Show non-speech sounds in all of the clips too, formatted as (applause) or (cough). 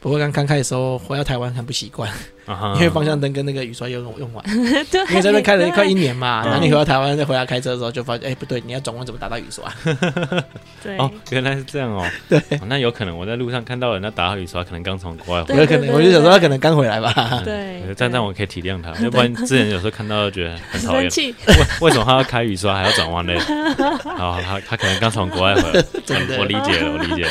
不过刚刚开的时候回到台湾很不习惯，啊哈因为方向灯跟那个雨刷用用完，(laughs) 对，因为这边开了快一年嘛，然后你回到台湾再回来开车的时候就发现，哎，不对，你要转弯怎么打到雨刷？对，哦，原来是这样哦。(laughs) 对哦那有可能我在路上看到人家打到雨刷，可能刚从国外回来。有可能，我就想说他可能刚回来吧。(laughs) 对，但但我可以体谅他，要不然之前有时候看到就觉得很讨厌，为为什么他要开雨刷还要转弯嘞？好，他他可能刚从国外回来，我我理解了，我理解了。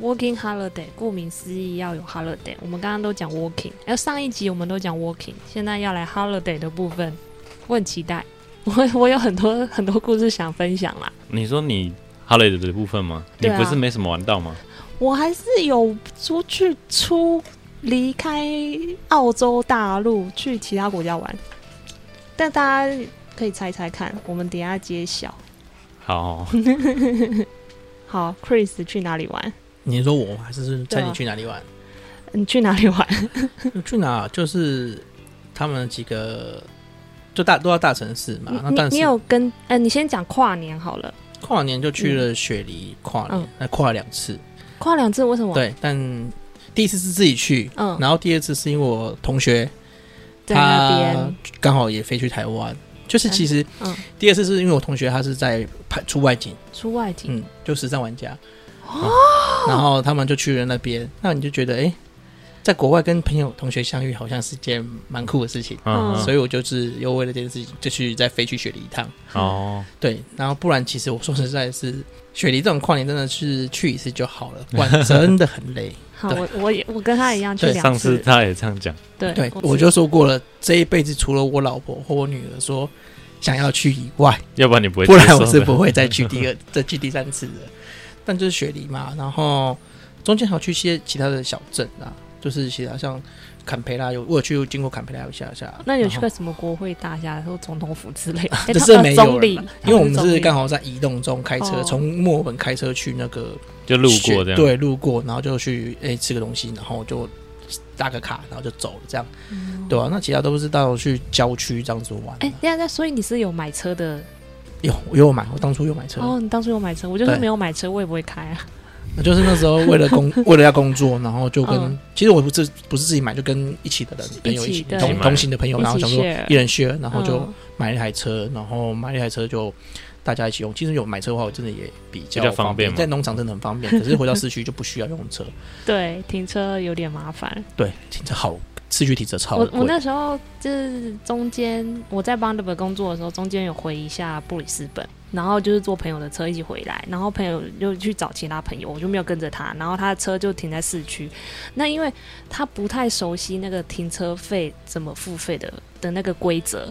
！Working holiday，顾名思义要有 holiday。我们刚刚都讲 working，哎，上一集我们都讲 working，现在要来 holiday 的部分，我很期待。(laughs) 我我有很多很多故事想分享啦。你说你 holiday 的部分吗？你不是没什么玩到吗？我还是有出去出离开澳洲大陆去其他国家玩，但大家可以猜猜看，我们等一下揭晓。好，好，(laughs) Chris 去哪里玩？你说我还是猜你去哪里玩？你去哪里玩？(laughs) 去哪？就是他们几个就大都要大城市嘛。那你你但是有跟呃，你先讲跨年好了，跨年就去了雪梨跨年嗯，那跨了两次。跨两次为什么？，对，但第一次是自己去，嗯，然后第二次是因为我同学他，刚好也飞去台湾。就是其实嗯，第二次是因为我同学他是在拍出外景，出外景，嗯，就时尚玩家，哦。然后他们就去了那边，那你就觉得哎、诶在国外跟朋友同学相遇好像是件蛮酷的事情，嗯嗯，所以我就是又为了这件事情就去再飞去雪梨一趟，哦，对，然后不然其实我说实在是雪梨这种跨年真的是去一次就好了，(laughs) 不然真的很累。好，我我也我跟他一样去两次。上次次，他也这样讲，对对，我就说过了，这一辈子除了我老婆或我女儿说想要去以外，要不然你不会不然我是不会再去第二、(laughs) 再去第三次的。但就是雪梨嘛，然后中间还有去一些其他的小镇啊，就是其他像坎培拉有，我有去经过坎培拉有下下。那你有去过什么国会大厦或总统府之类的？诶 (laughs) 这他呃是没有了总理，因为我们是刚好在移动中开车，哦从墨尔本开车去那个就路过这样。对，路过，然后就去诶、吃个东西，然后就打个卡，然后就走了，这样，嗯对啊，那其他都是到去郊区这样子玩。哎，那那所以你是有买车的有有买，我当初有买车，哦？你当初有买车，我就是没有买车，我也不会开啊。(laughs) 就是那时候为了工 (laughs) 为了要工作，然后就跟、嗯其实我不是不是自己买，就跟一起的人朋友一起对同一起同行的朋友，然后想说一人 share，然后就嗯买了一台车，然后买了一台车就大家一起用。其实有买车的话，我真的也比较比较方便嘛在农场真的很方便，可是回到市区就不需要用车。(laughs) 对，停车有点麻烦。对，停车好，市区停车超贵。我我那时候就是中间我在邦德本工作的时候，中间有回一下布里斯本，然后就是坐朋友的车一起回来，然后朋友又去找其他朋友，我就没有跟着他，然后他的车就停在市区。那因为他不太熟悉那个停车费怎么付费的的那个规则，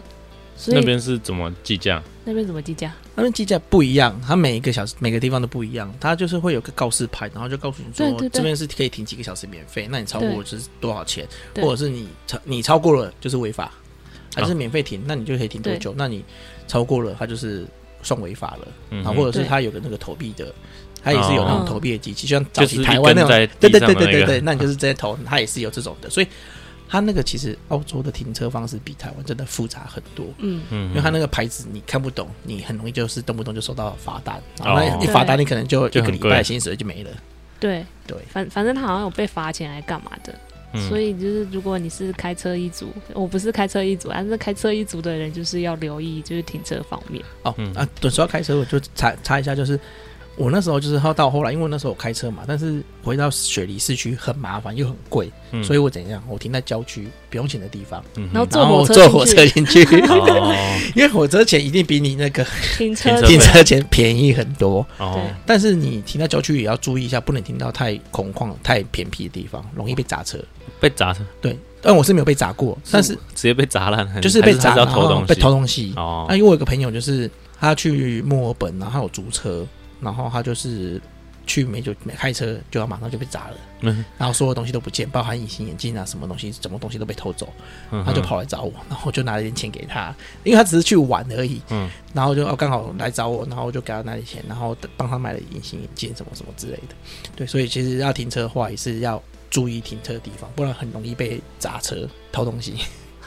所以那边是怎么计价？那边怎么计价？他们计价不一样，它每一个小时每个地方都不一样，它就是会有个告示牌，然后就告诉你说对对对。这边是可以停几个小时免费，那你超过就是多少钱，或者是你超你超过了就是违法，还是免费停，那你就可以停多久？那你超过了，它就是算违法了，嗯然后或者是它有个那个投币的，它也是有那种哦投币的机器，就像早期就是台湾那种，对对对对对对，那你就是直接投，它也是有这种的，所以它那个其实澳洲的停车方式比台湾真的复杂很多。嗯，嗯，因为它那个牌子你看不懂，你很容易就是动不动就收到罚单，然后一罚单你可能就一个礼拜的薪水就没了。对，对，反反正他好像有被罚钱还干嘛的。嗯所以就是，如果你是开车一族，我不是开车一族，但是开车一族的人就是要留意，就是停车方面。哦、嗯啊，对，说到开车，我就查查一下，就是我那时候就是到到后来，因为那时候我开车嘛，但是回到雪梨市区很麻烦又很贵，嗯。所以我怎样？我停在郊区不用钱的地方，嗯然后坐火车坐火车进进去，(laughs) 哦。因为火车钱一定比你那个停车停车钱便宜很多。哦，但是你停在郊区也要注意一下，不能停到太空旷、太偏僻的地方，容易被砸车。被砸车，对，但我是没有被砸过，但是直接被砸烂，还就是被砸，然后被偷东西。哦。啊，因为我有个朋友，就是他去墨尔本，然后他有租车，然后他就是去没就没开车，就要马上就被砸了，嗯。然后所有东西都不见，包含隐形眼镜啊，什么东西，什么东西都被偷走，嗯他就跑来找我，然后我就拿了点钱给他，因为他只是去玩而已，嗯。然后就哦刚好来找我，然后我就给他拿点钱，然后帮他买了隐形眼镜什么什么之类的，对，所以其实要停车的话也是要注意停车的地方，不然很容易被砸车偷东西，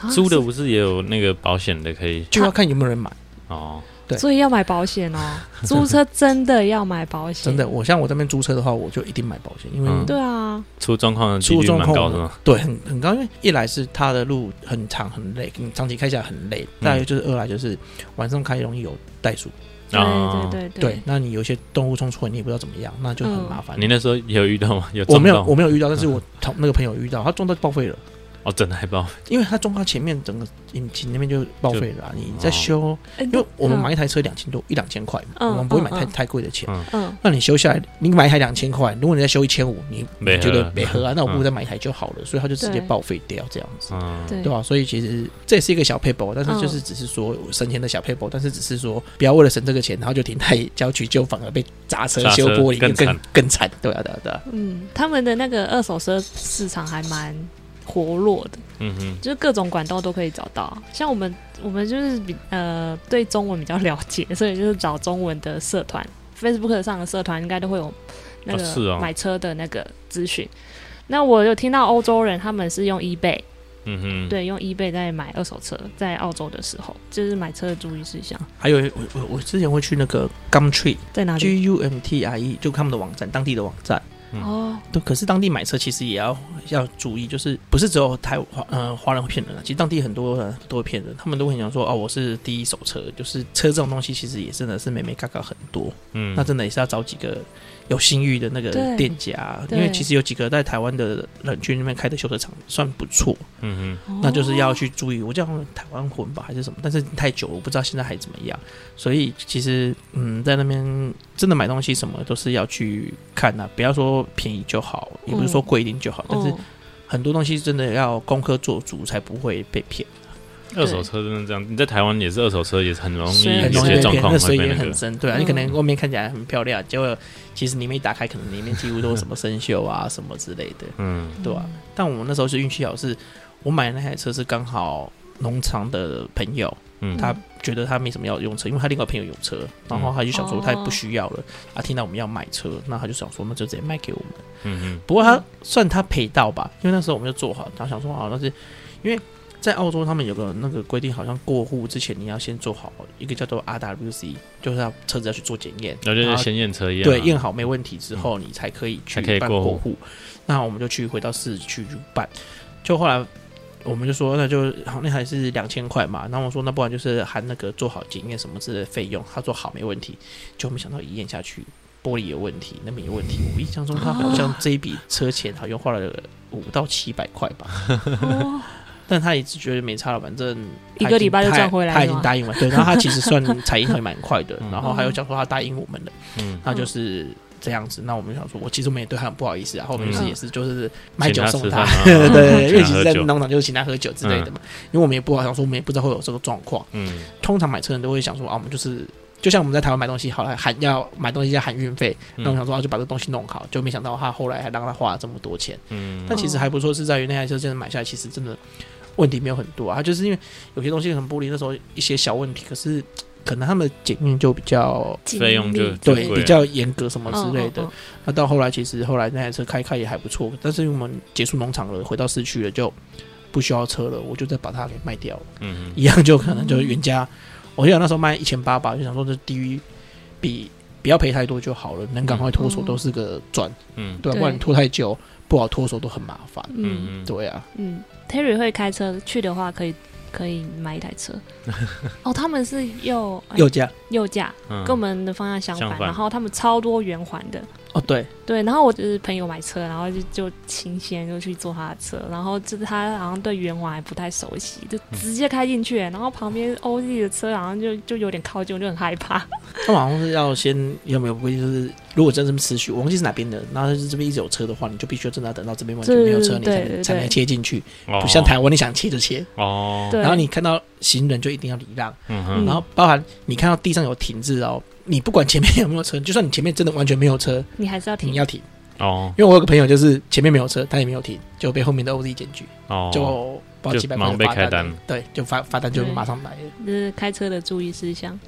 啊 (laughs) 租的不是也有那个保险的可以就要看有没有人买。哦，对。所以要买保险哦。(laughs) 租车真的要买保险，真的，我像我这边租车的话，我就一定买保险，因为嗯。对啊，出状况的几率出状况蛮高的，对很很高，因为一来是它的路很长很累，你长期开起来很累；嗯。再来就是二来就是晚上开容易有袋鼠，对哦对对。对，那你有一些动物冲出来，你也不知道怎么样，那就很嗯。麻烦。你那时候有遇到吗？有我没有我没有遇到，但是我同那个朋友遇到，他撞到报废了，哦，真的还报因为他撞到前面整个引擎那边就报废了啊、你在修，哎因为我们嗯买一台车两千多一两千块嘛，嗯我们不会买太太贵的钱。嗯嗯那你修下来，你买一台两千块，如果你再修一千五，你没觉得没合啊？那我不如嗯再买一台就好了，所以它就直接报废掉这样子。嗯对对吧、所以其实这也是一个小 paper，但是就是只是说省钱的小 paper，、但是只是说不要为了省这个钱，然后就停在郊区，就反而被砸车、修玻璃，更更更惨。对啊，对啊，对啊。嗯，他们的那个二手车市场还蛮活络的，嗯哼就是各种管道都可以找到。像我们我们就是比呃对中文比较了解，所以就是找中文的社团，Facebook 上的社团应该都会有那个买车的那个资讯。那我有听到欧洲人他们是用 eBay，嗯哼，对，用 eBay 在买二手车，在澳洲的时候，就是买车的注意事项还有我我我之前会去那个 Gumtree 在哪里？G U M T I E，就他们的网站，当地的网站。嗯哦，对，可是当地买车其实也要要注意，就是不是只有台华呃华人会骗人啊，其实当地很多人都会骗人，他们都会讲说哦我是第一手车，就是车这种东西其实也真的是美美嘎嘎很多。嗯，那真的也是要找几个有信誉的那个店家，因为其实有几个在台湾的人去那边开的修车厂算不错，嗯嗯那就是要去注意。我叫他们台湾魂吧还是什么，但是太久了，我不知道现在还怎么样。所以其实嗯，在那边真的买东西什么都是要去看呐、不要说便宜就好，也不是说贵一点就好，但是哦很多东西真的要功课做足，才不会被骗，二手车真的这样，你在台湾也是二手车，也是很容易是。有很容易被骗，些状况那水也会被那个，很深。对啊，嗯。你可能外面看起来很漂亮，结果其实里面一打开，可能里面几乎都是什么生锈啊什么之类的。嗯。对啊。但我们那时候是运气好，是我买的那台车是刚好农场的朋友，嗯他觉得他没什么要用车，因为他另外朋友有车，然后他就想说他也不需要了，啊，听到我们要买车，那他就想说那就直接卖给我们。嗯嗯不过他算他赔到吧，因为那时候我们就做好，然后想说好，那是因为在澳洲他们有个那个规定，好像过户之前你要先做好一个叫做 RWC，就是要车子要去做检验，哼，然后就是先验车一样啊，对，验好没问题之后，你才可以去办过户。那我们就去回到市区去办。就后来我们就说，那就好，那还是两千块嘛。然后我说，那不然就是含那个做好检验什么之类的费用。他说好，没问题。就没想到一验下去，玻璃有问题，那边有问题。我印象中他好像这一笔车钱好像花了五到七百块吧。哦但他一直觉得没差了，反正一个礼拜就赚回来他已经答应了。对，然后他其实算 (laughs) 采应还蛮快的嗯，然后还有讲说他答应我们了。嗯那就是这样子。那我们想说，我其实我们也对他很不好意思啊，后面是嗯也是就是买酒送他他，吃饭啊 (laughs) 对，因为其实在农场就是请他喝酒之类的嘛。因为我们也不好想说，我们也不知道会有这个状况。嗯通常买车人都会想说啊，我们就是。就像我们在台湾买东西，好了喊要买东西要喊运费，那我嗯想说啊就把这东西弄好，就没想到他后来还让他花了这么多钱。嗯但其实还不错，是在于那台车真的买下来，其实真的问题没有很多啊。就是因为有些东西很玻璃，那时候一些小问题，可是可能他们检验就比较费用就对比较严格什么之类的。那到后来，其实后来那台车开开也还不错，但是因为我们结束农场了，回到市区了，就不需要车了，我就再把它给卖掉了，嗯一样就可能就是原价，我记得那时候卖一千八吧，就想说这低于比不要赔太多就好了，能赶快脱手嗯都是个赚，嗯。对啊，不然拖太久不好脱手都很麻烦，嗯嗯。对啊。嗯，Terry 会开车去的话，可以可以买一台车。(laughs) 哦，他们是右哎右驾右驾，嗯跟我们的方向相反，相反然后他们超多圆环的。哦，对，对，然后我就是朋友买车，然后就就清闲就去坐他的车，然后就是他好像对圆环还不太熟悉，就直接开进去，然后旁边欧弟的车好像就就有点靠近，我就很害怕。(laughs) 他们好像是要先有没有规定，就是如果真这么持续，我忘记是哪边的，然后就是这边一直有车的话，你就必须要真的要等到这边完全没有车，你才能才能切进去，哦不像台湾你想切就切，哦，然后你看到行人就一定要礼让，嗯哼，然后包含你看到地上有停滞哦，你不管前面有没有车，就算你前面真的完全没有车，你还是要停。你要停，哦因为我有个朋友就是前面没有车，他也没有停，就被后面的 OZ 检举，哦，就不知道就几百块马上被的罚开单对，就罚罚单就马上来了。这是开车的注意事项。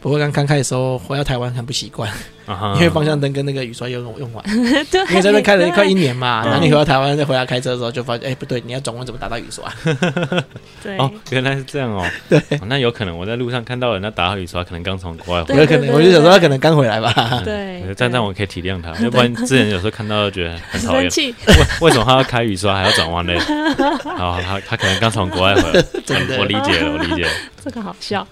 不过刚刚开的时候回到台湾很不习惯，啊哈因为方向灯跟那个雨刷又用用完，(laughs) 对，因为在那边开了快一年嘛，然后你回到台湾再回来开车的时候，就发现哎、不对，你要转弯怎么打到雨刷？(laughs) 对哦，原来是这样哦。(laughs) 对哦那有可能我在路上看到人家打到雨刷，可能刚从国外回来。有可能，我就想说他可能刚回来吧。对嗯但但我可以体谅他，要不然之前有时候看到就觉得很讨厌为为什么他要开雨刷还要转弯嘞？哦，他他可能刚从国外回来，我理解了，我理解了。这个好笑。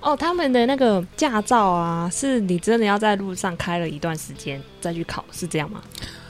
哦，他们的那个驾照啊，是你真的要在路上开了一段时间再去考，是这样吗？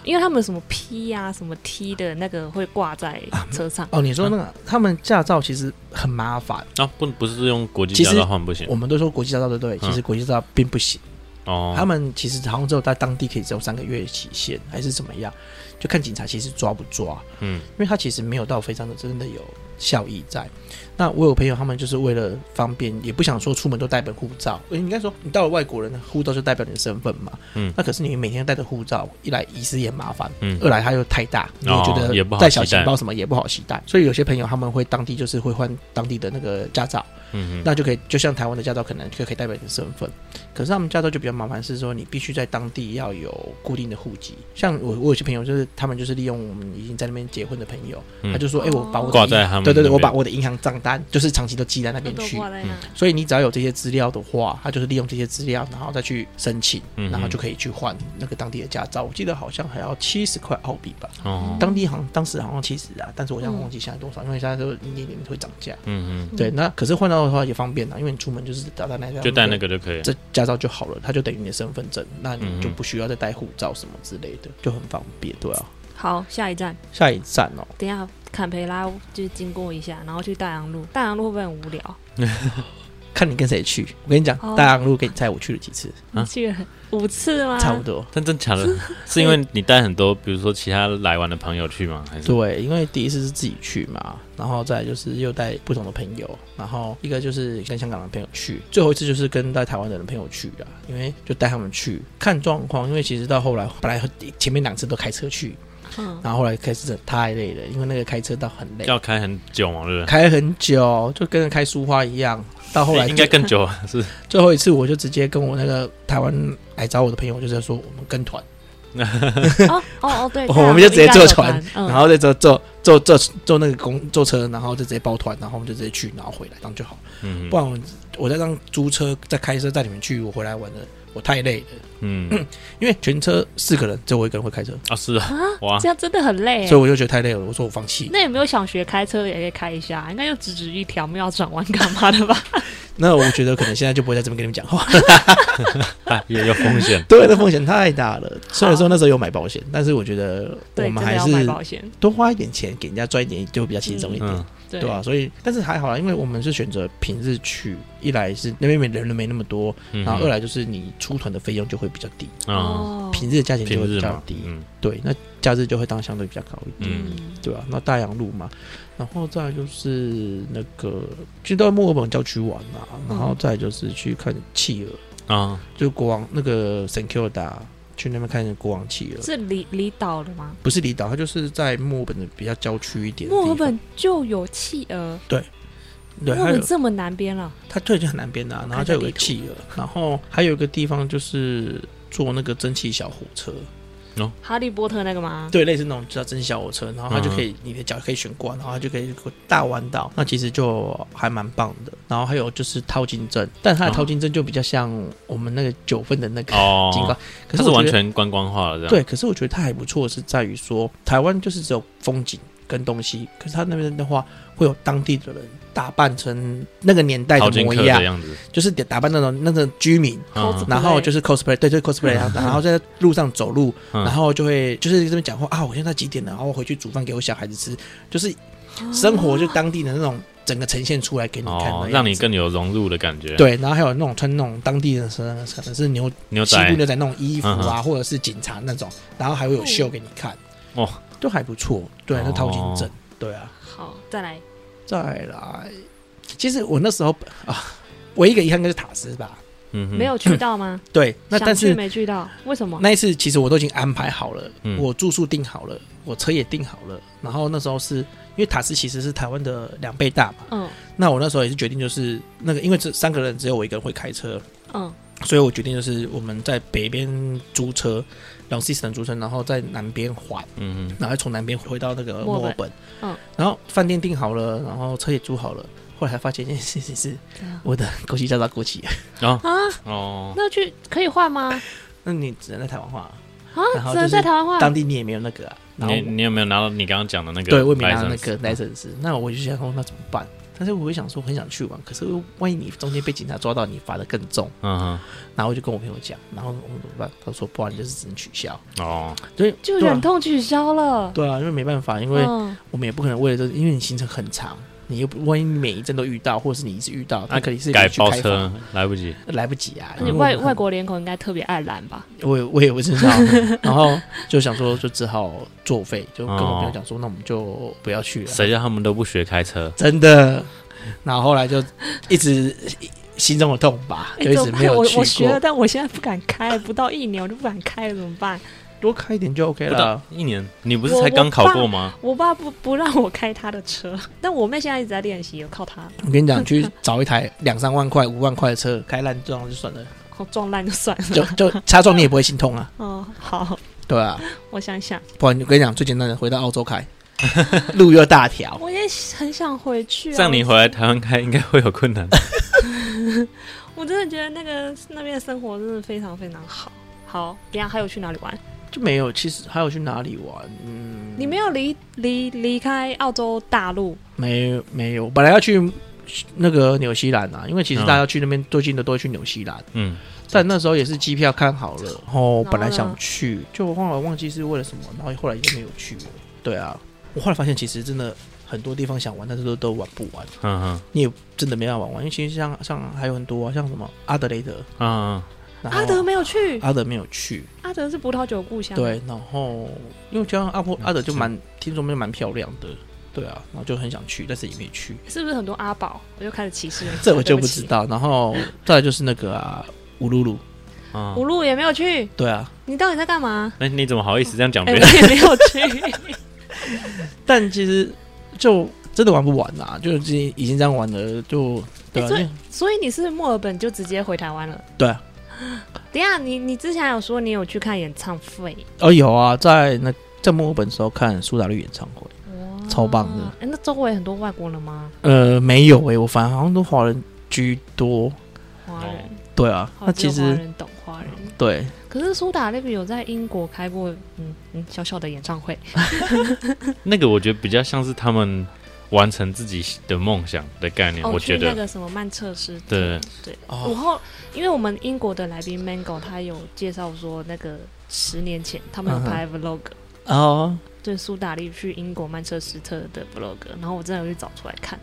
因为他们什么 P 啊、什么 T 的那个会挂在车上。哦，你说那个他们驾照其实很麻烦，啊，不不是用国际驾照换不行我们都说国际驾照对不对？嗯其实国际驾照并不行，哦。他们其实好像只有在当地可以只有三个月期限，还是怎么样？就看警察其实抓不抓，嗯因为他其实没有到非常的真的有效益在。那我有朋友他们就是为了方便，也不想说出门都带本护照。呃应该说你到了外国人的护照就代表你的身份嘛。嗯那可是你每天带着护照，一来遗失也麻烦，嗯二来它又太大，你也觉得带小钱包什么也不好携带。所以有些朋友他们会当地就是会换当地的那个驾照，嗯嗯那就可以就像台湾的驾照可能就可以代表你的身份。可是他们驾照就比较麻烦，是说你必须在当地要有固定的户籍。像我我有些朋友就是他们就是利用我们已经在那边结婚的朋友，嗯他就说：“哎、我把我的挂在他们对对对，我把我的银行账单就是长期都记在那边去。所以你只要有这些资料的话，他就是利用这些资料，然后再去申请，嗯然后就可以去换那个当地的驾照。我记得好像还要七十块澳币吧，哦当地好像当时好像七十啊，但是我现在忘记现在多少，因为现在都一年年会涨价。嗯嗯对，那可是换到的话也方便啊，因为你出门就是打到那张，就带那个就可以了。这驾照就好了，它就等于你的身份证，那嗯你就不需要再带护照什么之类的，就很方便，对啊。好，下一站，下一站哦，等一下坎培拉就经过一下，然后去大洋路。大洋路会不会很无聊？(laughs) 看你跟谁去。我跟你讲，哦大洋路给你猜我去了几次，啊去了五次吗？差不多。但真假的，(laughs) 是因为你带很多，比如说其他来玩的朋友去吗？还是对，因为第一次是自己去嘛，然后再就是又带不同的朋友，然后一个就是跟香港的朋友去，最后一次就是跟带台湾的人朋友去啊，因为就带他们去看状况，因为其实到后来本来前面两次都开车去，嗯，然后后来开始真的太累了，因为那个开车到很累，要开很久嘛？对不对？开很久，就跟开书花一样。到后来 (laughs) 应该更久啊，是 (laughs) 最后一次，我就直接跟我那个台湾来找我的朋友，就是说我们跟团，哦哦哦，对，(laughs) 我们就直接坐船然后再坐坐坐坐坐那个公坐车，然后就直接包团，然后我们就直接去，然后回来，这样就好。嗯不然我我再让租车再开车带你们去，我回来玩了，我太累了。嗯 (clears throat) 因为全车四个人，只有我一个人会开车，啊是啊，哇这样真的很累所以。我就觉得太累了，我说我放弃。那有没有想学开车的也可以开一下？应该就直直一条，没有转弯干嘛的吧？(laughs) 那我觉得可能现在就不会在这边跟你们讲话，啊 (laughs) 也有风险。(laughs) 对，那风险太大了。虽然说那时候有买保险，但是我觉得我对，们还真的要买是保险。多花一点钱给人家赚一点，就比较轻松一点。嗯对。对吧、所以，但是还好啦，因为我们是选择平日去，一来是那边没人没那么多，嗯然后二来就是你出团的费用就会比较低，啊。哦，平日的价钱就会比较低。嗯。对，那假日就会当相对比较高一点，嗯。对吧、那大洋路嘛，然后再来就是那个去到墨尔本郊区玩嘛，然后再来就是去看企鹅，啊。就国王那个 St Kilda 去那边看国王企鹅，是离离岛的吗？不是离岛，它就是在墨尔本的比较郊区一点。墨尔本就有企鹅，对，对还有尔本这么南边了，它对就很南边的、啊，然后就有个企鹅，然后还有一个地方就是坐那个蒸汽小火车，哈利波特那个吗？对，类似那种叫蒸汽小火车，然后它就可以、你的脚可以悬挂，然后它就可以大弯道，那其实就还蛮棒的。然后还有就是淘金针，但它的淘金针就比较像我们那个九份的那个哦，(laughs) 金瓜，可它是完全观光化了这样。对，可是我觉得它还不错，是在于说台湾就是只有风景跟东西，可是它那边的话会有当地的人打扮成那个年代的模样，样子，就是打扮那种那个居民，嗯。然后就是 cosplay，对，就是 cosplay 的样子，然后在路上走路，嗯。然后就会就是这边讲话啊，我现在几点了，然后我回去煮饭给我小孩子吃，就是生活就当地的那种整个呈现出来给你看的，，哦让你更有融入的感觉。，对，然后还有那种穿那种当地的可能可能是牛牛仔。西部牛仔那种衣服嗯啊，或者是警察那种，然后还会有秀给你看，哦，都还不错，对，那淘金哦镇，对啊，好，再来，再来，其实我那时候啊，唯一一个遗憾就是塔斯吧，嗯，没有去到吗？(coughs) 对，那但是没去到，为什么？那一次其实我都已经安排好了，嗯。我住宿订好了，我车也订好了，然后那时候是因为塔斯其实是台湾的两倍大嘛，嗯。那我那时候也是决定就是那个，因为这三个人只有我一个人会开车，嗯。所以我决定就是我们在北边租车，Long System 租车，然后在南边还，嗯然后从南边回到那个墨尔本，嗯，然后饭店订好了，然后车也租好了。后来才发现一件事情是，我的国际驾照过期了，哼，哦啊，哦，那去可以换吗？那你只能在台湾换啊，啊然，后只能在台湾换。当地你也没有那个啊。然后你你有没有拿到你刚刚讲的那个？对，我也没拿到那个那我就想说那怎么办？但是我会想说很想去玩，可是万一你中间被警察抓到，你罚的更重。嗯哼，然后我就跟我朋友讲，然后我们怎么办？他说不然就是只能取消。哦，所以就忍痛取消了。对啊，因为没办法，因为嗯我们也不可能为了这，因为你行程很长，你又不万一你每一站都遇到，或者是你一次遇到，那肯定是改包车来不及。来不及啊。而且因为我们很外外国脸孔应该特别爱蓝吧？我也我也不知道，(laughs) 然后就想说就只好作废，就跟我朋友讲说，那我们就不要去了。谁叫他们都不学开车？真的。然后后来就一直心中的痛吧，就一直没有去我学了，但我现在不敢开，不到一年我就不敢开了，怎么办？多开一点就 OK 了。一年，你不是才刚考过吗？我爸不不让我开他的车，但我妹现在一直在练习，有靠他，我跟你讲，去 (laughs) 找一台两三万块、五万块的车，开烂撞就算了，哦撞烂就算了。就就 (laughs) 擦撞你也不会心痛啊，哦，好，对啊。(laughs) 我想想，不然我跟你讲，最简单的，回到澳洲开，路又大条，我也很想回去、啊。这样你回来台湾开应该会有困难。我真的觉得那个那边的生活真的非常非常好。好，等一下还有去哪里玩？就没有。其实还有去哪里玩？嗯，你没有离离离开澳洲大陆？没有没有，本来要去那个纽西兰啊，因为其实嗯大家去那边最近的都会去纽西兰。嗯，但那时候也是机票看好了，然后本来想去，就后来忘记是为了什么，然后后来就没有去了。对啊，我后来发现其实真的很多地方想玩，但是都都玩不完，嗯哼，你也真的没办法玩完。因为其实像像还有很多、啊，像什么阿德雷德，嗯然后阿德没有去，阿德没有去，阿德是葡萄酒故乡。，对，然后因为加上阿波阿德就蛮是听说蛮蛮漂亮的，对啊，然后就很想去，但是也没去，是不是很多阿宝？我就开始歧视人。这我就不。知道。然后再来就是那个啊乌鲁鲁，嗯五路也没有去，对啊，你到底在干嘛？那你怎么好意思这样讲哎、别人？我也没有去。(laughs) 但其实就真的玩不完啦，就已经已经这样玩了，就对啊，所以所以你是墨尔本就直接回台湾了？对啊，(laughs) 等下，你你之前有说你有去看演唱会，哦有啊，在那在墨尔本的时候看苏打绿演唱会，哇超棒的哎、那周围很多外国人吗？呃没有诶、我反正好像都华人居多，华人，对啊，那其实华人懂华人。对可是苏打绿有在英国开过，嗯嗯，小小的演唱会 (laughs) (laughs) 那个我觉得比较像是他们完成自己的梦想的概念，哦，我觉得那个什么曼彻斯特，对对。哦然后，因为我们英国的来宾 Mango 他有介绍说，那个十年前他们有拍 vlog，、哦，对苏打绿去英国曼彻斯特的 vlog，然后我真的有去找出来看，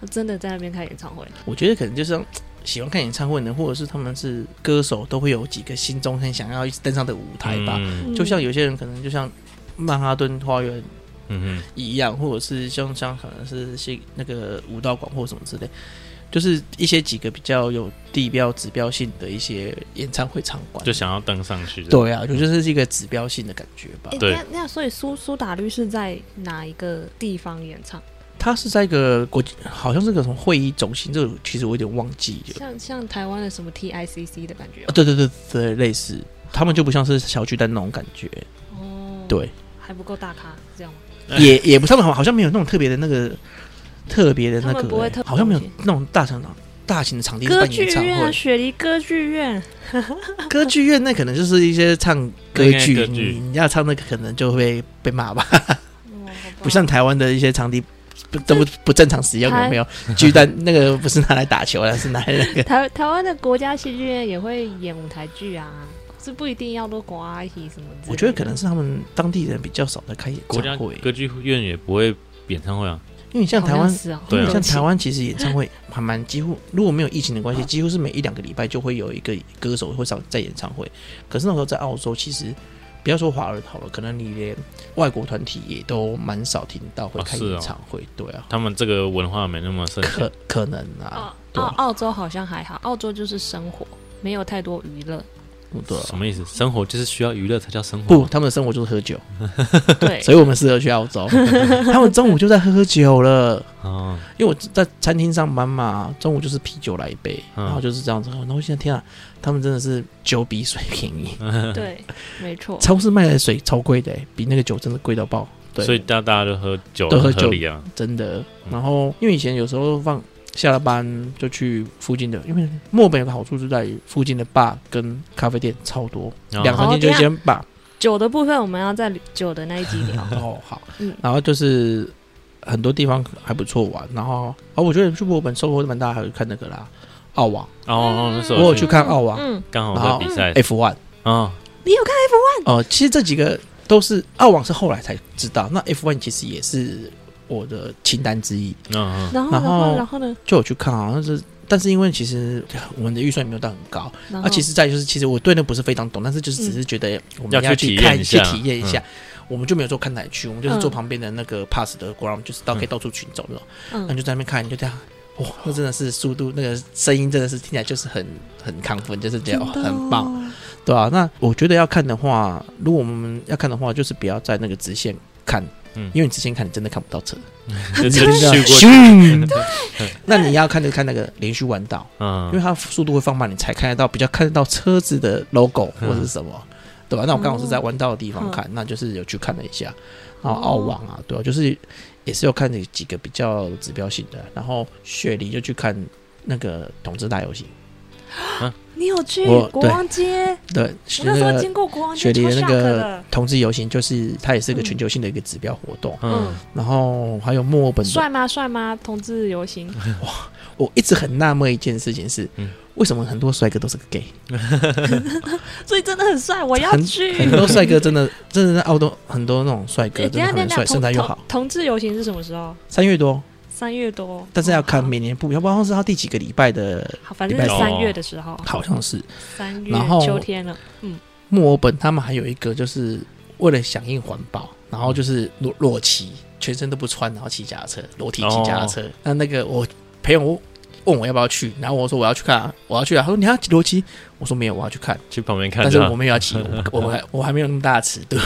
我真的在那边开演唱会，我觉得可能就是喜欢看演唱会的，或者是他们是歌手，都会有几个心中很想要一直登上的舞台吧。嗯。就像有些人可能就像曼哈顿花园嗯一样，或者是像像可能是些那个舞蹈馆或什么之类，就是一些几个比较有地标指标性的一些演唱会场馆，就。想要登上去。，对啊，我觉得这是一个指标性的感觉吧哎、。对那那所以苏苏打绿是在哪一个地方演唱？他是在一个国际，好像是个什么会议中心，这个其实我有点忘记了。像像台湾的什么 TICC 的感觉啊，对对对对，类似，他们就不像是小巨蛋那种感觉。哦，对，还不够大咖，这样吗？也也不，他们好好像没有那种特别的那个特别的那个、他们不会特好像没有那种大场大型的场地歌办演唱剧院。雪梨歌剧院，(laughs) 歌剧院那可能就是一些唱歌剧，你你要唱那个可能就会被骂吧。哦不像台湾的一些场地不都不不正常使用，有没有？巨蛋那个不是拿来打球的，是拿来那个。(laughs) 台台湾的国家戏剧院也会演舞台剧啊，是不一定要都国阿戏什么的。我觉得可能是他们当地人比较少在开演国家唱会，歌剧院也不会演唱会啊。因为你像台湾，对啊因为像台湾其实演唱会还蛮几乎，如果没有疫情的关系，几乎是每一两个礼拜就会有一个歌手会上在演唱会。可是那时候在澳洲，其实不要说华人好了，可能你连外国团体也都蛮少听到会开演唱会。对啊，他们这个文化没那么盛行可。可能啊澳，对啊，澳澳洲好像还好，澳洲就是生活，没有太多娱乐。对啊什么意思？生活就是需要娱乐才叫生活不，他们的生活就是喝酒，(laughs) 对，所以我们适合去澳洲。(laughs) 他们中午就在喝酒了。哦，因为我在餐厅上班嘛，中午就是啤酒来一杯，嗯然后就是这样子喝。然后现在天啊，他们真的是酒比水便宜，(laughs) 对，没错。超市卖的水超贵的欸，比那个酒真的贵到爆。对，所以大大家都喝酒，都喝酒啊。真的。然后因为以前有时候放下了班就去附近的，因为墨本有个好处是在于附近的 bar 跟咖啡店超多，哦。两三间就一间 bar。酒的部分我们要在酒的那一集聊。(laughs) 哦，好，嗯。然后就是很多地方还不错玩，然后哦，我觉得去墨本收获蛮大，还有看那个啦，澳网，哦哦，那时候我有去看澳网嗯，刚然后好在比赛。F one。哦，你有看 F one？哦，其实这几个都是澳网是后来才知道，那 F one 其实也是我的清单之一，嗯嗯，然后然然后后然后呢？就我去看啊，但是但是因为其实我们的预算没有到很高，那啊，其实在就是其实我对那不是非常懂，但是就是只是觉得我们要去看去体验一下体验一下。我们就没有坐看台区，我们就是坐嗯旁边的那个 pass 的 ground，就是到可以到处群走那种。那就在那边看，就这样，哇，那真的是速度，那个声音真的是听起来就是很很亢奋，就是这样、哦、很棒。棒。对啊，那我觉得要看的话，如果我们要看的话，就是不要在那个直线看，嗯。因为你之前看你真的看不到车。就是去过去，咻！(laughs) 那你要看就看那个连续弯道，嗯。因为嗯，它速度会放慢，你才看得到，比较看得到车子的 logo 或者是什么，对吧？那我刚好是在弯道的地方看，那就是有去看了一下，然后澳网啊，对吧、就是也是有看几个比较指标性的，然后雪梨就去看那个统治大游行，你有去我国王街？对，我那时候那个经过国王街，雪梨的那个同志游行，就是它也是一个全球性的一个指标活动。嗯，然后还有墨尔本的，帅吗？帅吗？同志游行，哇我一直很纳闷一件事情是，嗯为什么很多帅哥都是个 gay？(laughs) 所以真的很帅，我要去。很多帅哥真的真的在澳洲很多那种帅哥诶真的很帅，身材又好。同同志游行是什么时候？三月多，三月多，但是要看哦每年不一样，不知道是他第几个礼拜的，礼拜三月的时候，好像是。三月然后秋天了。嗯，墨尔本，他们还有一个就是为了响应环保，然后就是裸裸骑，全身都不穿，然后骑脚踏车，裸体骑脚踏车。那那个我朋友问我要不要去，然后我说我要去看、啊，我要去啊。他说你要骑裸骑，我说没有，我要去看，去旁边看但是，我没有要骑，我 (laughs) 我还我还没有那么大的尺度。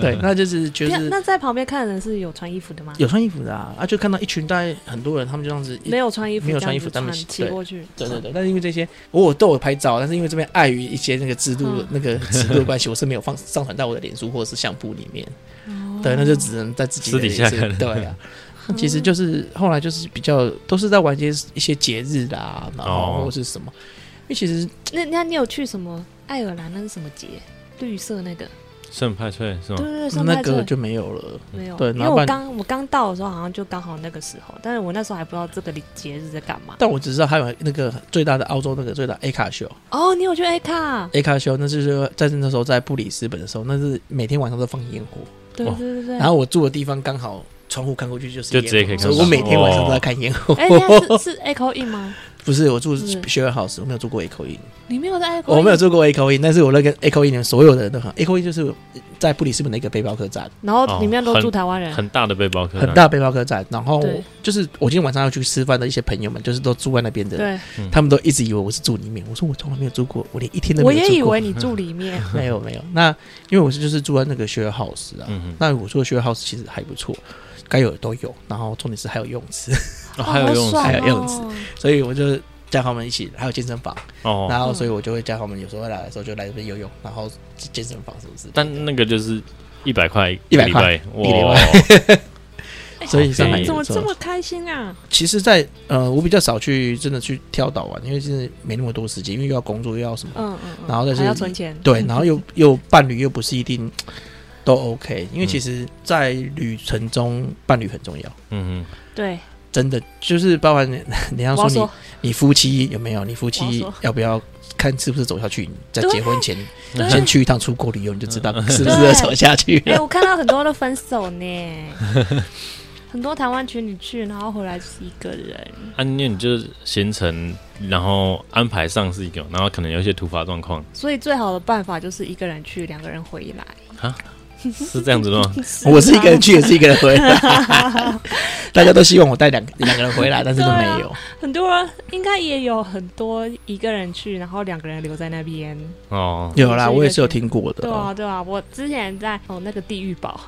对，(laughs) 那就是就是那在旁边看的人是有穿衣服的吗？有穿衣服的啊，啊就看到一群大概很多人，他们就这样子没有穿衣服，没有穿衣服他们穿骑过去。对对对，但是因为这些我我都有拍照，但是因为这边碍于一些那个制度、嗯那个尺度的关系，我是没有放上传到我的脸书或者是相簿里面。哦对，那就只能在自己的私底下看对啊。那其实就是后来就是比较都是在玩一些一些节日啦，然后哦或是什么，因为其实那那你有去什么爱尔兰那是什么节？绿色那个？圣派翠是吗？对对对，圣派翠那个就没有了。没有。对因为我刚我刚到的时候好像就刚好那个时候，但是我那时候还不知道这个节日在干嘛。但我只知道还有那个最大的澳洲那个最大 A 卡秀哦，你有去 A 卡？，A 卡秀那就是在那时候在布里斯本的时候，那是每天晚上都放烟火，对哇对对对。然后我住的地方刚好窗户看过去就是就直接可以看到所以我每天晚上都在看烟火。哎，那是是 Echo In 吗？(laughs) 不是，我住是 share house，我没有住过 Echo In，你没有在 Echo？我没有住过 Echo In，但是我那个 Echo In 的所有的人都很 Echo In 就是在布里斯本的一个背包客栈，然后里面都哦住台湾人。很大的背包客，很，大背包客栈。然后就是我今天晚上要去吃饭的一些朋友们，就是都住在那边的，对，他们都一直以为我是住里面。我说我从来没有住过，我连一天都我没有住过。也以为你住里面。(laughs) 没有没有。那因为我是就是住在那个 share house 啊，嗯那我住的 share house 其实还不错，该有的都有。然后重点是还有游泳池，哦还有用好爽还有游泳池哦所以我就。叫他们一起，还有健身房，哦，然后所以我就会叫他们有时候会来的时候就来这边游泳，然后健身房是不是？但那个就是一百块100个礼块拜，一个礼哇，(laughs) 所以上海怎么这么开心啊？其实在，呃，我比较少去真的去跳岛玩，因为真的没那么多时间，因为又要工作又要什么，嗯嗯嗯，然后再是还要存钱。对，然后又又伴侣又不是一定都 OK，因为嗯其实，在旅程中伴侣很重要。嗯嗯对，真的就是包含你，(laughs) 你要说你你夫妻有没有？你夫妻要不要看是不是走下去？在结婚前对先去一趟出国旅游，你就知道嗯是不是要走下去哎、了。我看到很多都分手呢，很多台湾情侣去，然后回来就是一个人。哼，啊，因为你就是行程，然后安排上是一个，然后可能有一些突发状况，所以最好的办法就是一个人去，两个人回来。(laughs) 是这样子的吗？我是一个人去，也是一个人回来。(laughs) 大家都希望我带两两个人回来，但是都没有。很多人应该也有很多一个人去，然后两个人留在那边。哦，有啦，我也是有听过的。对啊，对啊，我之前在哦那个地狱堡，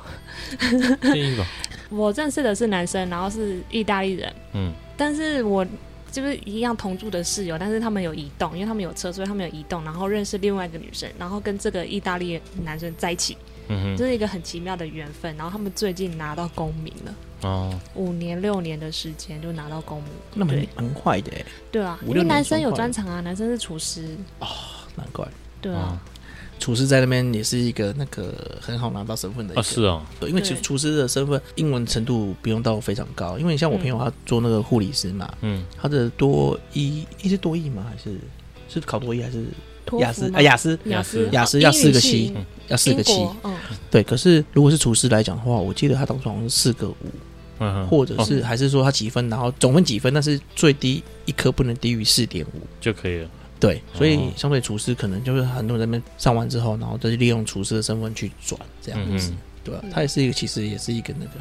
地狱堡，(laughs) 我认识的是男生，然后是意大利人，嗯但是我就是一样同住的室友，但是他们有移动，因为他们有车，所以他们有移动，然后认识另外一个女生，然后跟这个意大利男生在一起，嗯这是一个很奇妙的缘分。然后他们最近拿到公民了，哦，五年六年的时间就拿到公民，那么对。蛮快的欸，对啊，因为男生有专长啊，男生是厨师，哦难怪。对啊，厨师在那边也是一个那个很好拿到身份的是哦，对，因为其实厨师的身份英文程度不用到非常高，因为你像我朋友他做那个护理师嘛，嗯，他的多一一是多一吗？还是是考多一还是雅思啊？雅思雅思雅思要四个系系，要四个七。嗯，对，可是如果是厨师来讲的话，我记得他当初好像是四个五，嗯，或者哦是还是说他几分，然后总分几分，但是最低一科不能低于四点五。就可以了，对，所以哦相对厨师可能就是很多人在那边上完之后，然后再利用厨师的身份去转这样子，对他也是一个，其实也是一个那个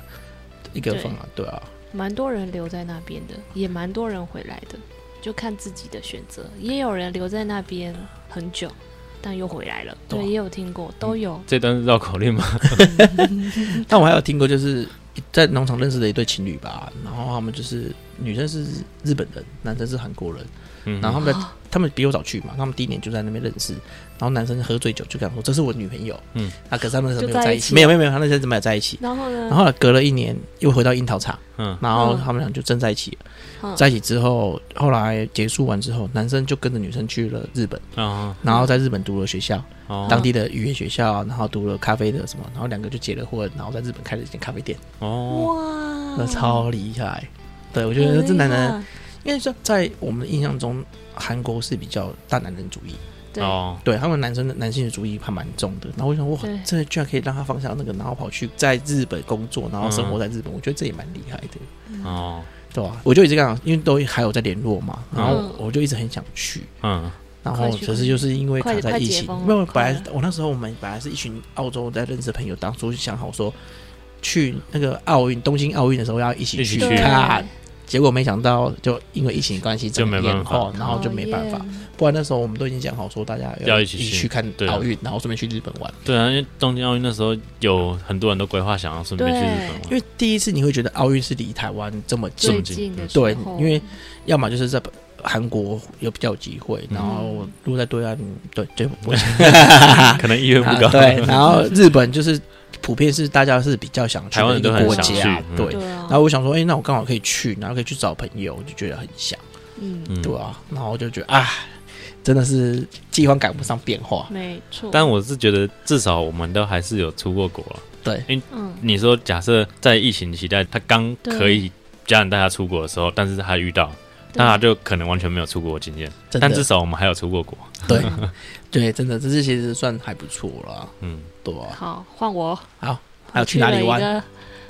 一个方法，对啊。蛮多人留在那边的，也蛮多人回来的，就看自己的选择。也有人留在那边很久，但又回来了。对也有听过，都有。这段是绕口令吗？(laughs) (laughs) 但我还有听过，就是在农场认识的一对情侣吧，然后他们就是女生是日本人，男生是韩国人，嗯，然后他们他们比我早去嘛，他们第一年就在那边认识，然后男生喝醉酒就跟他说这是我女朋友，嗯，啊，可是他们那时候没就在一起有在一起，没有没有没有，他那时候没有在一起，然后呢？然后隔了一年又回到樱桃厂，嗯。然后嗯他们俩就真在一起了，嗯。在一起之后，后来结束完之后，男生就跟着女生去了日本，啊，然后在日本读了学校，哦，当地的语言学校，然后读了咖啡的什么，然后两个就结了婚，然后在日本开了一间咖啡店，哦，哇，那超厉害。对，我我觉得这男人，因为说在我们的印象中，韩国是比较大男人主义，对，哦，对他们男生的男性的主义还蛮重的。然后我想，哇对，这居然可以让他放下那个，然后跑去在日本工作，然后生活在日本，我觉得这也蛮厉害的，哦，对吧、我就一直讲，因为都还有在联络嘛，然后嗯。我就一直很想去。嗯，然后可是就是因为卡在疫情解封，了没有本来我那时候我们本来是一群澳洲在认识的朋友，当初想好说去那个奥运东京奥运的时候要一起去看，结果没想到就因为疫情关系就没办法。然后就没办法。不然那时候我们都已经讲好说大家要一起去。去看奥运，然后顺便去日本玩。对啊，因为东京奥运那时候有很多人都规划想要顺便去日本玩。因，为第一次你会觉得奥运是离台湾这么近。的对，因为要么就是在韩国有比较有机会，然后嗯如果在对岸，对就不会。(laughs) 可能意愿不高，啊 (laughs) 对，然后日本就是普遍是大家是比较想去台湾人的一个国家，嗯。对。然，后我想说，哎、那我刚好可以去，然后可以去找朋友，我就觉得很想，嗯，嗯。对啊，然后我就觉得啊，真的是计划赶不上变化，没错。但我是觉得至少我们都还是有出过国了。对，嗯，你说假设在疫情期间，他刚可以家人带他出国的时候，但是他遇到，那他就可能完全没有出国经验。但至，少我们还有出过国。对，(laughs) 对，真的，这次其实算还不错了，嗯，对啊，好，换我。好还有去哪里玩？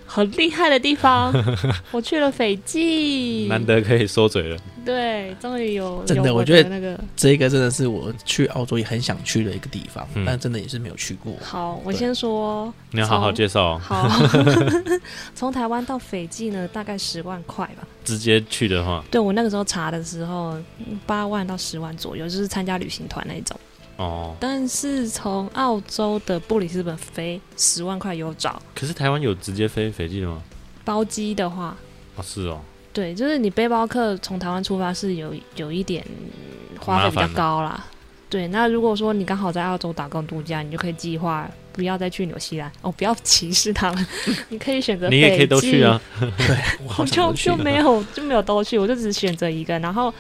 很厉害的地方，(laughs) 我去了斐济。难得可以说嘴了。对，终于有真的有我觉得那个这个真的是我去澳洲也很想去的一个地方，嗯但真的也是没有去过。好，我先说，你要好好介绍哦，好，(laughs) (laughs) 从台湾到斐济呢，大概十万块吧。直接去的话，对我那个时候查的时候，嗯八万到十万左右，就是参加旅行团那种。哦，但是从澳洲的布里斯本飞十万块有找，可是台湾有直接飞斐济的吗？包机的话，哦，是哦，对，就是你背包客从台湾出发是有有一点嗯花费比较高啦。对，那如果说你刚好在澳洲打工度假，你就可以计划不要再去纽西兰。哦，不要歧视他们，(laughs) 你可以选择你也可以都去啊。对，(laughs) 我就就没有就没有都去，我就只选择一个。然后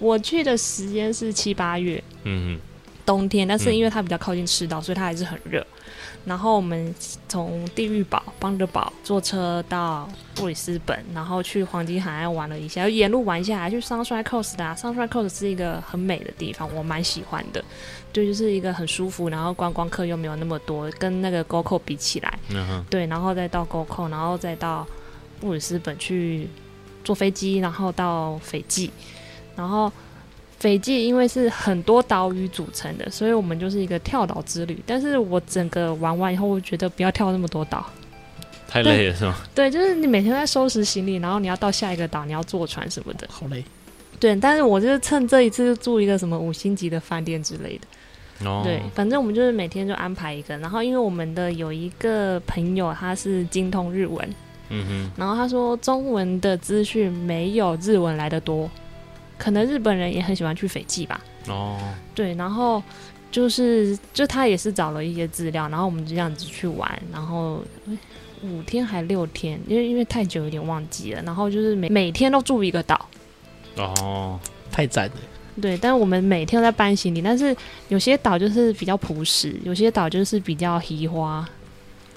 我去的时间是七八月，嗯冬天，但是嗯。因为它比较靠近赤道，所以它还是很热。然后我们从地狱堡、邦德堡坐车到布里斯本，然后去黄金海岸玩了一下，沿路玩下来去 Sunshine Coast 啊，Sunshine Coast 是一个很美的地方，我蛮喜欢的。对，就是一个很舒服，然后观光客又没有那么多，跟那个 GoCo 比起来，嗯，对，然后再到 GoCo，然后再到布里斯本去坐飞机，然后到斐济，然后斐济因为是很多岛屿组成的，所以我们就是一个跳岛之旅。但是我整个玩完以后，我觉得不要跳那么多岛。太累了是吗？对，就是你每天在收拾行李，然后你要到下一个岛，你要坐船什么的。好累。对，但是我就是趁这一次就住一个什么五星级的饭店之类的。哦，对，反正我们就是每天就安排一个，然后因为我们的有一个朋友他是精通日文，嗯然后他说中文的资讯没有日文来的多，可能日本人也很喜欢去斐济吧。哦，对，然后就是就他也是找了一些资料，然后我们就这样子去玩，然后五天还六天，因为因为太久有点忘记了，然后就是每每天都住一个岛。哦，太赞了，对，但是我们每天都在搬行李，但是有些岛就是比较朴实，有些岛就是比较移花，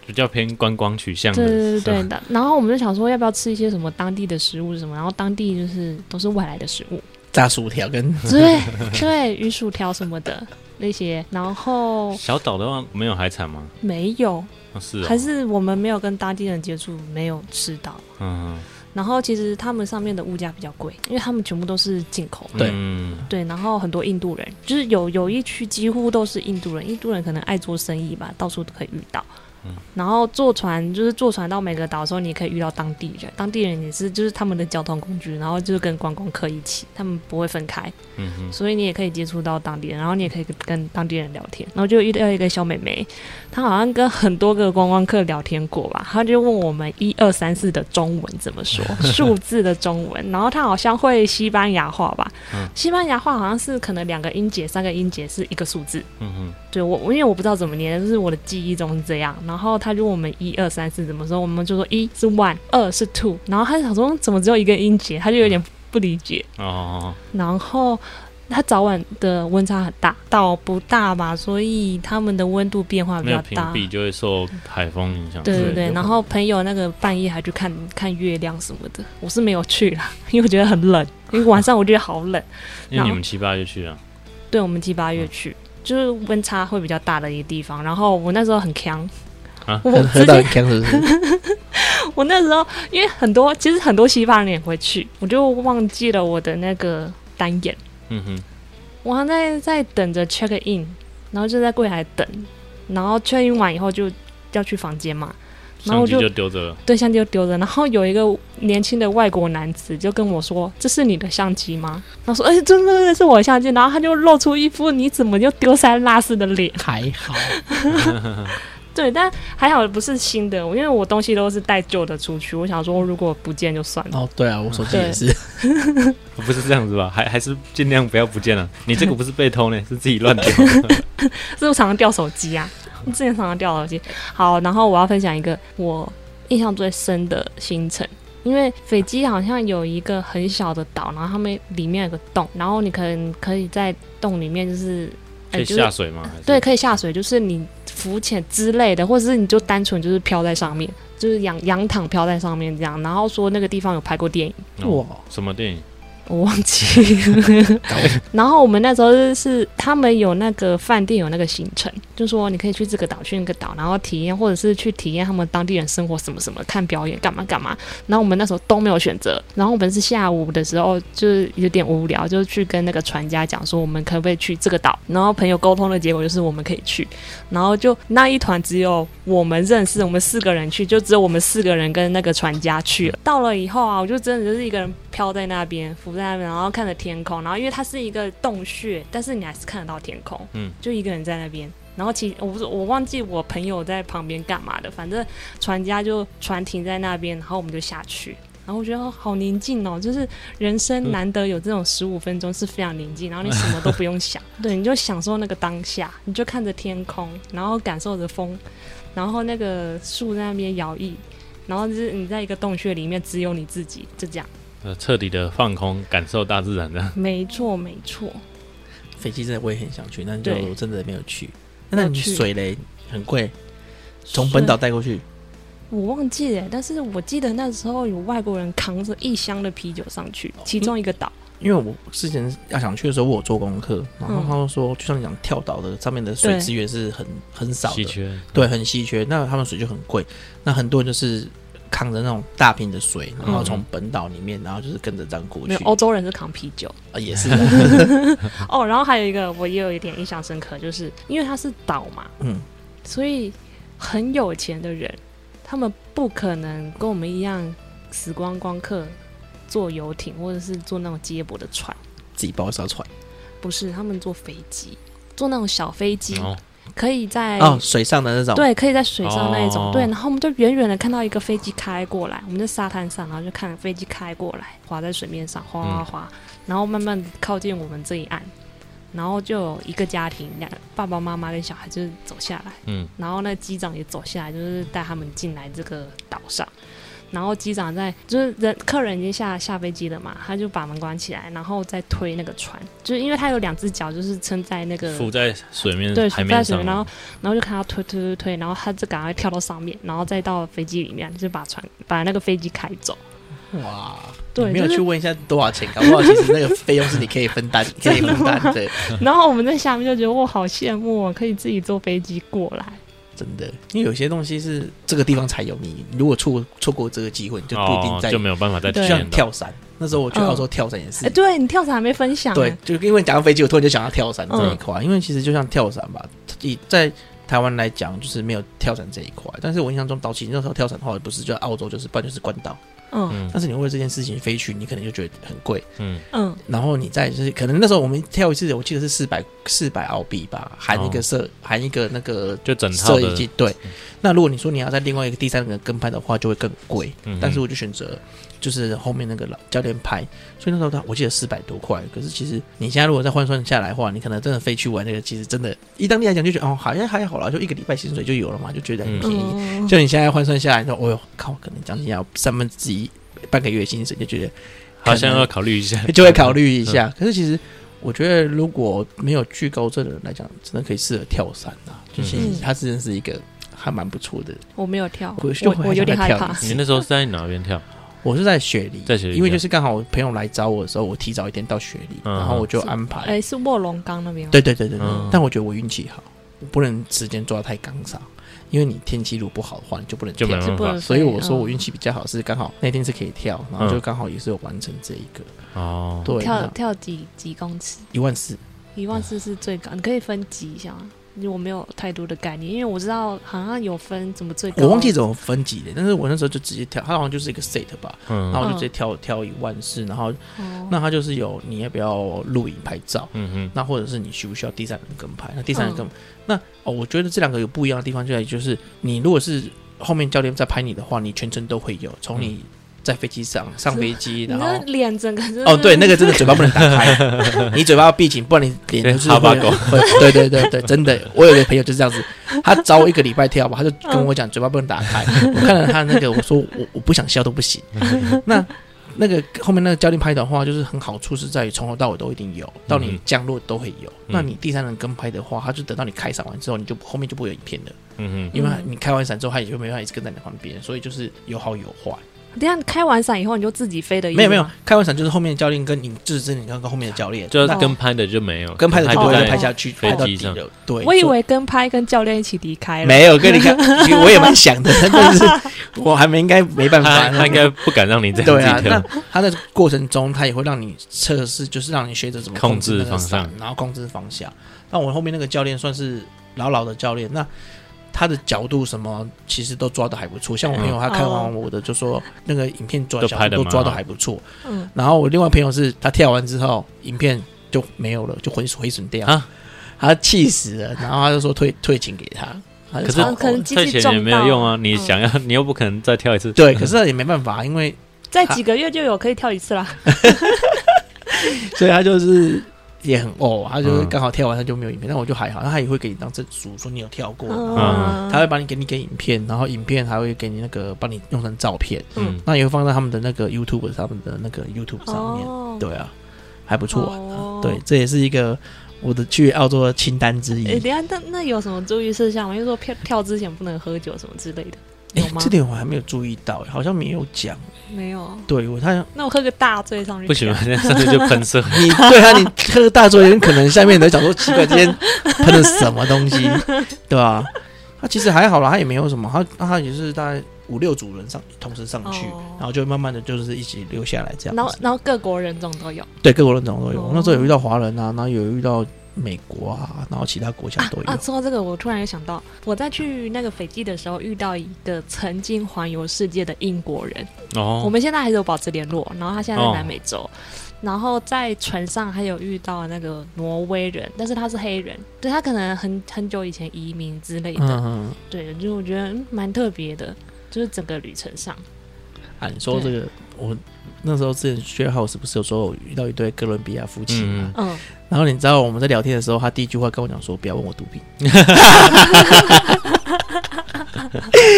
比较偏观光取向的，对对对对，的。(laughs) 然后我们就想说，要不要吃一些什么当地的食物什么？然后当地就是都是外来的食物，炸薯条跟对对，鱼薯条什么的那些。然后小岛的话没有海产吗？没有，哦是哦，还是我们没有跟当地人接触，没有吃到。嗯，然后其实他们上面的物价比较贵，因为他们全部都是进口的。对嗯对，然后很多印度人，就是有有一区几乎都是印度人，印度人可能爱做生意吧，到处都可以遇到。嗯然后坐船就是坐船到每个岛的时候，你也可以遇到当地人，当地人也是就是他们的交通工具，然后就是跟观光客一起，他们不会分开，嗯哼，所以你也可以接触到当地人，然后你也可以跟跟当地人聊天。然后就遇到一个小美眉，她好像跟很多个观光客聊天过吧，她就问我们一二三四的中文怎么说，(laughs) 数字的中文，然后她好像会西班牙话吧，嗯西班牙话好像是可能两个音节、三个音节是一个数字。嗯哼，对我，我因为我不知道怎么念，就是我的记忆中是这样。然后他就问我们一二三四怎么说，我们就说一是 one，二是 two。然后他就想说怎么只有一个音节，他就有点不理解。哦，然后他早晚的温差很大，岛不大吧，所以他们的温度变化比较大。屏蔽就会受海风影响，对对对，然后朋友那个半夜还去看 (laughs) 看月亮什么的，我是没有去啦，因为我觉得很冷，因为晚上我觉得好冷。(laughs) 因为你们七八月去啊，对，我们七八月去，就是温差会比较大的一个地方。然后我那时候很强，啊我？(laughs) (laughs) 我那时候因为很多其实很多西方人也会去，我就忘记了我的那个单眼，嗯哼，我还在在等着 check in，然后就在柜台等，然后 check in 完以后就要去房间嘛，然后相机就就丢着了，对相机就丢着，然后有一个年轻的外国男子就跟我说：“这是你的相机吗？”然后说：“哎、真的真的是我的相机。”然后他就露出一副你怎么就丢三落四的脸。还好，(laughs) 对，但还好不是新的，因为我东西都是带旧的出去。我想说，如果不见就算了。哦，对啊，我手机也是，(laughs) 不是这样子吧？还还是尽量不要不见了。你这个不是被偷呢，是自己乱丢。(laughs) 是不是常常掉手机啊？之前常常掉手机。好，然后我要分享一个我印象最深的行程，因为斐济好像有一个很小的岛，然后他们里面有个洞，然后你可能可以在洞里面就是。可以下水吗？对，，可以下水，就是你浮潜之类的，或者是你就单纯就是飘在上面，就是仰仰躺飘在上面这样。然后说那个地方有拍过电影，哦哇，什么电影？我忘记了。然后我们那时候是他们有那个饭店有那个行程，就说你可以去这个岛，去那个岛，然后体验，或者是去体验他们当地人生活什么什么，看表演干嘛干嘛。然后我们那时候都没有选择。然后我们是下午的时候就是有点无聊，就去跟那个船家讲说我们可不可以去这个岛。然后朋友沟通的结果就是我们可以去。然后就那一团只有我们认识，我们四个人去，就只有我们四个人跟那个船家去了。到了以后啊，我就真的就是一个人飘在那边，浮在那边，然后看着天空。然后因为它是一个洞穴，但是你还是看得到天空。嗯，就一个人在那边。然后其我不是我忘记我朋友在旁边干嘛的，反正船家就船停在那边，然后我们就下去。然后我觉得好宁静哦，就是人生难得有这种十五分钟是非常宁静，然后你什么都不用想，(laughs) 对，你就享受那个当下，你就看着天空，然后感受着风，然后那个树在那边摇曳，然后就是你在一个洞穴里面，只有你自己，就这样。呃，彻底的放空，感受大自然的。没错，没错。飞机真的我也很想去，但就真的没有去。那你去水雷很贵，从本岛带过去，我忘记了，但是我记得那时候有外国人扛着一箱的啤酒上去，其中一个岛。因为我之前要想去的时候，我有做功课，然后嗯他们说，就像你讲跳岛的上面的水资源是很很少的，稀缺，对，很稀缺。那他们水就很贵，那很多人就是扛着那种大瓶的水，然后从本岛里面，然后就是跟着这样过去。没有，欧洲人是扛啤酒。啊，也是，(laughs) 哦。然后还有一个我也有一点印象深刻，就是因为它是岛嘛，嗯，所以很有钱的人，他们不可能跟我们一样死光光客坐游艇或者是坐那种接驳的船，自己包一艘船。不是他们坐飞机，坐那种小飞机，哦，可以在哦，水上的那种，，对，可以在水上那一种，哦。对，然后我们就远远的看到一个飞机开过来，我们在沙滩上，然后就看飞机开过来，滑在水面上，哗哗哗，然后慢慢地靠近我们这一岸，然后就有一个家庭，两爸爸妈妈跟小孩就是走下来，嗯，然后那机长也走下来，就是带他们进来这个岛上。然后机长在，就是人客人已经下下飞机了嘛，他就把门关起来，然后再推那个船，就是因为他有两只脚，就是撑在那个浮在水面对，浮在水面，然后然后就看他推推推推，然后他就赶快跳到上面，然后再到飞机里面，就把船把那个飞机开走。哇，对没有去问一下多少钱，搞不好其实那个费用是你可以分担，可以分担，对，(laughs) 然后我们在下面就觉得哇，好羡慕哦，可以自己坐飞机过来。真的，因为有些东西是这个地方才有，你如果错错过这个机会，你就不一定在，哦就没有办法再。跳伞，那时候我去嗯澳洲跳伞也是哎，，对你跳伞还没分享对哎，，就因为讲到飞机，我突然就想到跳伞这一嗯块，因为其实就像跳伞吧，以在台湾来讲，就是没有跳伞这一块。但是我印象中，早期那时候跳伞的话，不是就澳洲，就是不然就是关岛。嗯。嗯但是你为了这件事情飞去，你可能就觉得很贵。嗯，嗯，然后你再就是可能那时候我们跳一次，我记得是四百四百澳币吧，含一个摄、含一个那个就整套的。摄影机。对，那如果你说你要在另外一个第三个跟拍的话，就会更贵。嗯但是我就选择就是后面那个老教练拍，所以那时候他我记得四百多块。可是其实你现在如果再换算下来的话，你可能真的飞去玩那个，其实真的，以当地来讲就觉得哦，好像还好啦，就一个礼拜薪水就有了嘛，就觉得很便宜。嗯就你现在换算下来，你说哦哟，靠，可能将近要三分之一半个月薪水，就觉得好像要考虑一下，就会考虑一下。可是其实我觉得，如果没有惧高症的人来讲，真的可以适合跳伞啊。就其实嗯它真的是一个还蛮不错的。我没有跳，我我我有点害怕你那时候是在哪边跳？我是在雪梨，在雪梨因为就是刚好我朋友来找我的时候，我提早一天到雪梨，嗯然后我就安排。哎，是卧龙岗那边吗？对对对对对，嗯但我觉得我运气好，我不能时间抓得太刚上，因为你天气如果不好的话，你就不能跳。所以我说我嗯运气比较好，是刚好那天是可以跳，然后就刚好也是有完成这一个。哦。对，跳跳几几公尺？一万四，一万四是最高，你可以分级一下吗？因为我没有太多的概念，因为我知道好像有分怎么最高，我忘记怎么分级的，但是我那时候就直接跳，它好像就是一个 set 吧，嗯。然后我就直接跳跳一万四，然后哦。那它就是有你要不要录影拍照，嗯哼，那或者是你需不需要第三人跟拍？那第三人跟，那哦，我觉得这两个有不一样的地方就在于，就是你如果是后面教练在拍你的话，你全程都会有，从你在飞机上上飞机，然后。脸整个就哦，对，那个真的嘴巴不能打开，(laughs) 你嘴巴要闭紧，不然你脸就是哈巴狗。对对对对，真的，我有个朋友就是这样子，他找我一个礼拜跳吧，他就跟我讲嘴巴不能打开。(laughs) 我看了他那个，我说我我不想笑都不行。(laughs) 那那个后面那个教练拍的话，就是很好处是在于从头到尾都一定有，到你嗯降落都会有。那你第三人跟拍的话，他就等到你开伞完之后，你就后面就不会有影片了，嗯因为嗯你开完伞之后，他也就没办法一直跟在你旁边，所以就是有好有坏。等一下开完伞以后你就自己飞的，没有没有，开完伞就是后面的教练跟你就是真的跟跟后面的教练，哼，就那跟拍的就没有，跟拍的就不会再拍下去，飞拍到机上。对，我以为跟拍跟教练一起离开了，没有跟你看，其实我也蛮想的，但是我还没应该没办法。他他应该不敢让你这样对啊那跳。他在过程中，他也会让你测试，就是让你学着怎么控制制那个方向伞，然后控制方向。那我后面那个教练算是老老的教练，那他的角度什么其实都抓的还不错。像我朋友他看完我的，就说那个影片抓都角度都抓的还不错。嗯，然后我另外朋友是他跳完之后，影片就没有了，就毁毁损掉啊，他气死了，然后他就说退退钱给他。他可是超可能机退钱也没有用啊！你想要，你又不可能再跳一次。对，可是也没办法，因为在几个月就有可以跳一次啦。(laughs) 所以他就是也很哦，他就是嗯。刚好跳完他就没有影片，但我就还好，他也会给你当证书，说你有跳过，嗯，他会帮你给你给影片，然后影片还会给你那个帮你弄成照片，嗯，那也会放在他们的那个 YouTube 他们的那个 YouTube 上面，哦，对啊，还不错啊、哦。对，这也是一个我的去澳洲的清单之哎、一。等下，那那有什么注意事项吗？因为说跳跳之前不能喝酒什么之类的，哎有吗？这点我还没有注意到，好像没有讲。没有。对我他那我喝个大醉上去，不行，我，现 (laughs) 在上去就喷射。(laughs) 你对啊，你喝个大醉，人可能下面人想说奇怪，今天喷的什么东西，(laughs) 对吧？他其实还好啦，他也没有什么，他他也是大概五六组人上同时上去，哦然后就慢慢的就是一起留下来这样然后。然后各国人种都有对，各国人种都有。哦那时候有遇到华人啊，然后有遇到美国啊，然后其他国家都有。啊。说到这个，我突然有想到，我在去那个斐济的时候遇到一个曾经环游世界的英国人，哦我哦，们现在还是有保持联络。然后他现在在哦南美洲，然后在船上还有遇到那个挪威人，但是他是黑人，对他可能很很久以前移民之类的，嗯嗯，对，就我觉得嗯蛮特别的，就是整个旅程上，啊，你说这个，我那时候之前 share house 不是有说我遇到一对哥伦比亚夫妻嘛？嗯嗯，然后你知道我们在聊天的时候，他第一句话跟我讲说：“不要问我毒品。(laughs) ”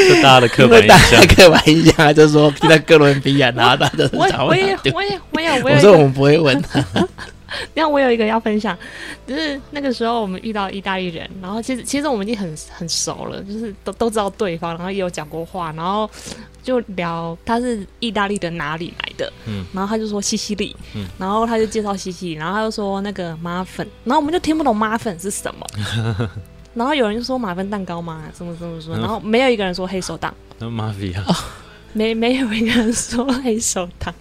这大家的刻因板印象 (laughs) 为大家。刻板印象，他就说听到哥伦比亚，然后他就是我找我也我也我也我说我们不会问他，(laughs) 那我有一个要分享，就是那个时候我们遇到意大利人，然后其实其实我们已经很很熟了，就是都都知道对方，然后也有讲过话，然后就聊他是意大利的哪里来的，嗯。然后他就说西西里，嗯。然后他就介绍西西里，然后他就说那个马粉，然后我们就听不懂马粉是什么。(laughs) 然后有人就说马芬蛋糕吗，什么什么什么，嗯。然后没有一个人说黑手党，那 mafia 没没有一个人说黑手党。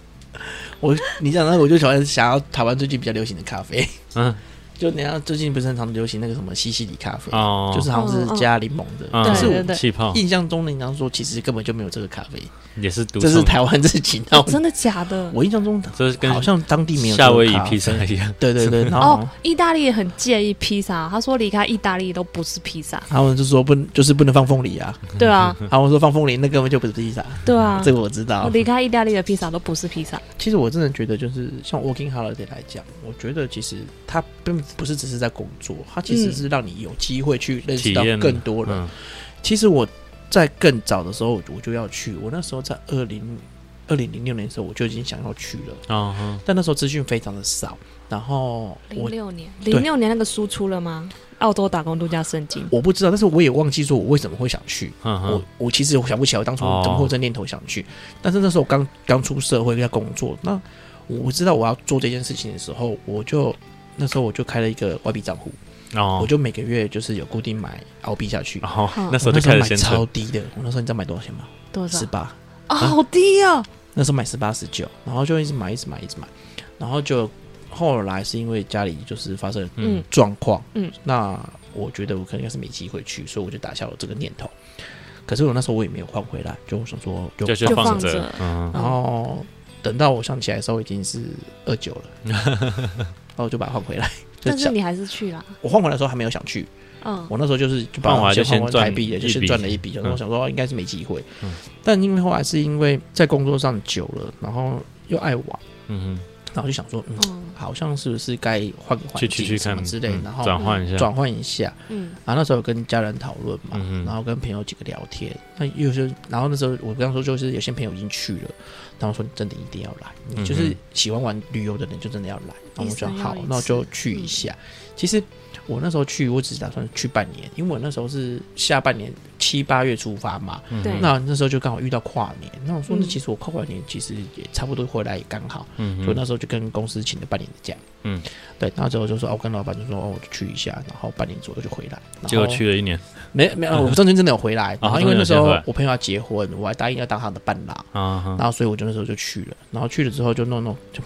我你讲那个我就喜欢想要台湾最近比较流行的咖啡，嗯。(laughs) 就你看最近不是很常流行那个什么西西里咖啡，哦，就是好像是加柠檬的，嗯。可是我对对对。气泡。印象中你刚说其实根本就没有这个咖啡，也是毒这是送台湾自己弄的。真的假的？我印象中这是跟好像当地没有这夏威夷披萨一样。对对对，然后哦，意大利也很介意披萨，他说离开意大利都不是披萨，他们就说不能就是不能放凤梨啊，对啊，他们说放凤梨那根本就不是披萨，对啊，这个我知道。离开意大利的披萨都不是披萨，其实我真的觉得，就是像 Working Holiday 来讲，我觉得其实它并不是只是在工作，它其实是让你有机会去认识到体验。更多人。嗯。其实我在更早的时候我就要去，我那时候在二零二零零六年的时候我就已经想要去了，哦嗯但那时候资讯非常的少，然后我零六年，零六年那个书出了吗？澳洲打工度假圣经，我不知道，但是我也忘记说我为什么会想去。我我其实我想不起来我当初哦怎么会有这念头想去，但是那时候我刚刚出社会在工作，那我知道我要做这件事情的时候，我就那时候我就开了一个外币账户，哦，我就每个月就是有固定买澳币下去。哦嗯那时候就我那时候买开始先存。超低的，我那时候你知道买多少钱吗？多少？十？八，哦，好低哦，那时候买十八十九，然后就一直买一直买一直买，然后就后来是因为家里就是发生了嗯。嗯状况，嗯，那我觉得我可能应该是没机会去，所以我就打消了这个念头。可是我那时候我也没有换回来，就我想说就就放着，嗯。然后等到我想起来的时候已经是二九了，(laughs) 然后我就把它换回来。就但是你还是去了，我换回来的时候还没有想去，嗯，我那时候就是就把换回来就先换先赚回台币的，就先赚了一笔，然后嗯。我想说哦应该是没机会嗯，但因为后来是因为在工作上久了，然后又爱玩，嗯然后就想说嗯。嗯。好像是不是该换个环去去境什么之类然后转换一下，转换一下。嗯。然后那时候跟家人讨论嘛，嗯然后跟朋友几个聊天，那有些，然后那时候我刚说就是有些朋友已经去了，然后说你真的一定要来，你就是喜欢玩旅游的人就真的要来。然后我说好那我就去一下。其实我那时候去，我只是打算去半年，因为我那时候是下半年七八月出发嘛，嗯对。那那时候就刚好遇到跨年，那我说那嗯。其实我跨完年其实也差不多回来也刚好，嗯所以那时候就跟公司请了半年的假。嗯，对，然后之后就说，哦，我跟老板就说，哦，我就去一下，然后半年左右就回来。结果去了一年。没没有，我中间真的有回来，(laughs) 然后因为那时候我朋友要结婚，我还答应要当他的伴郎，啊然后所以我就那时候就去了，然后去了之后就弄弄就，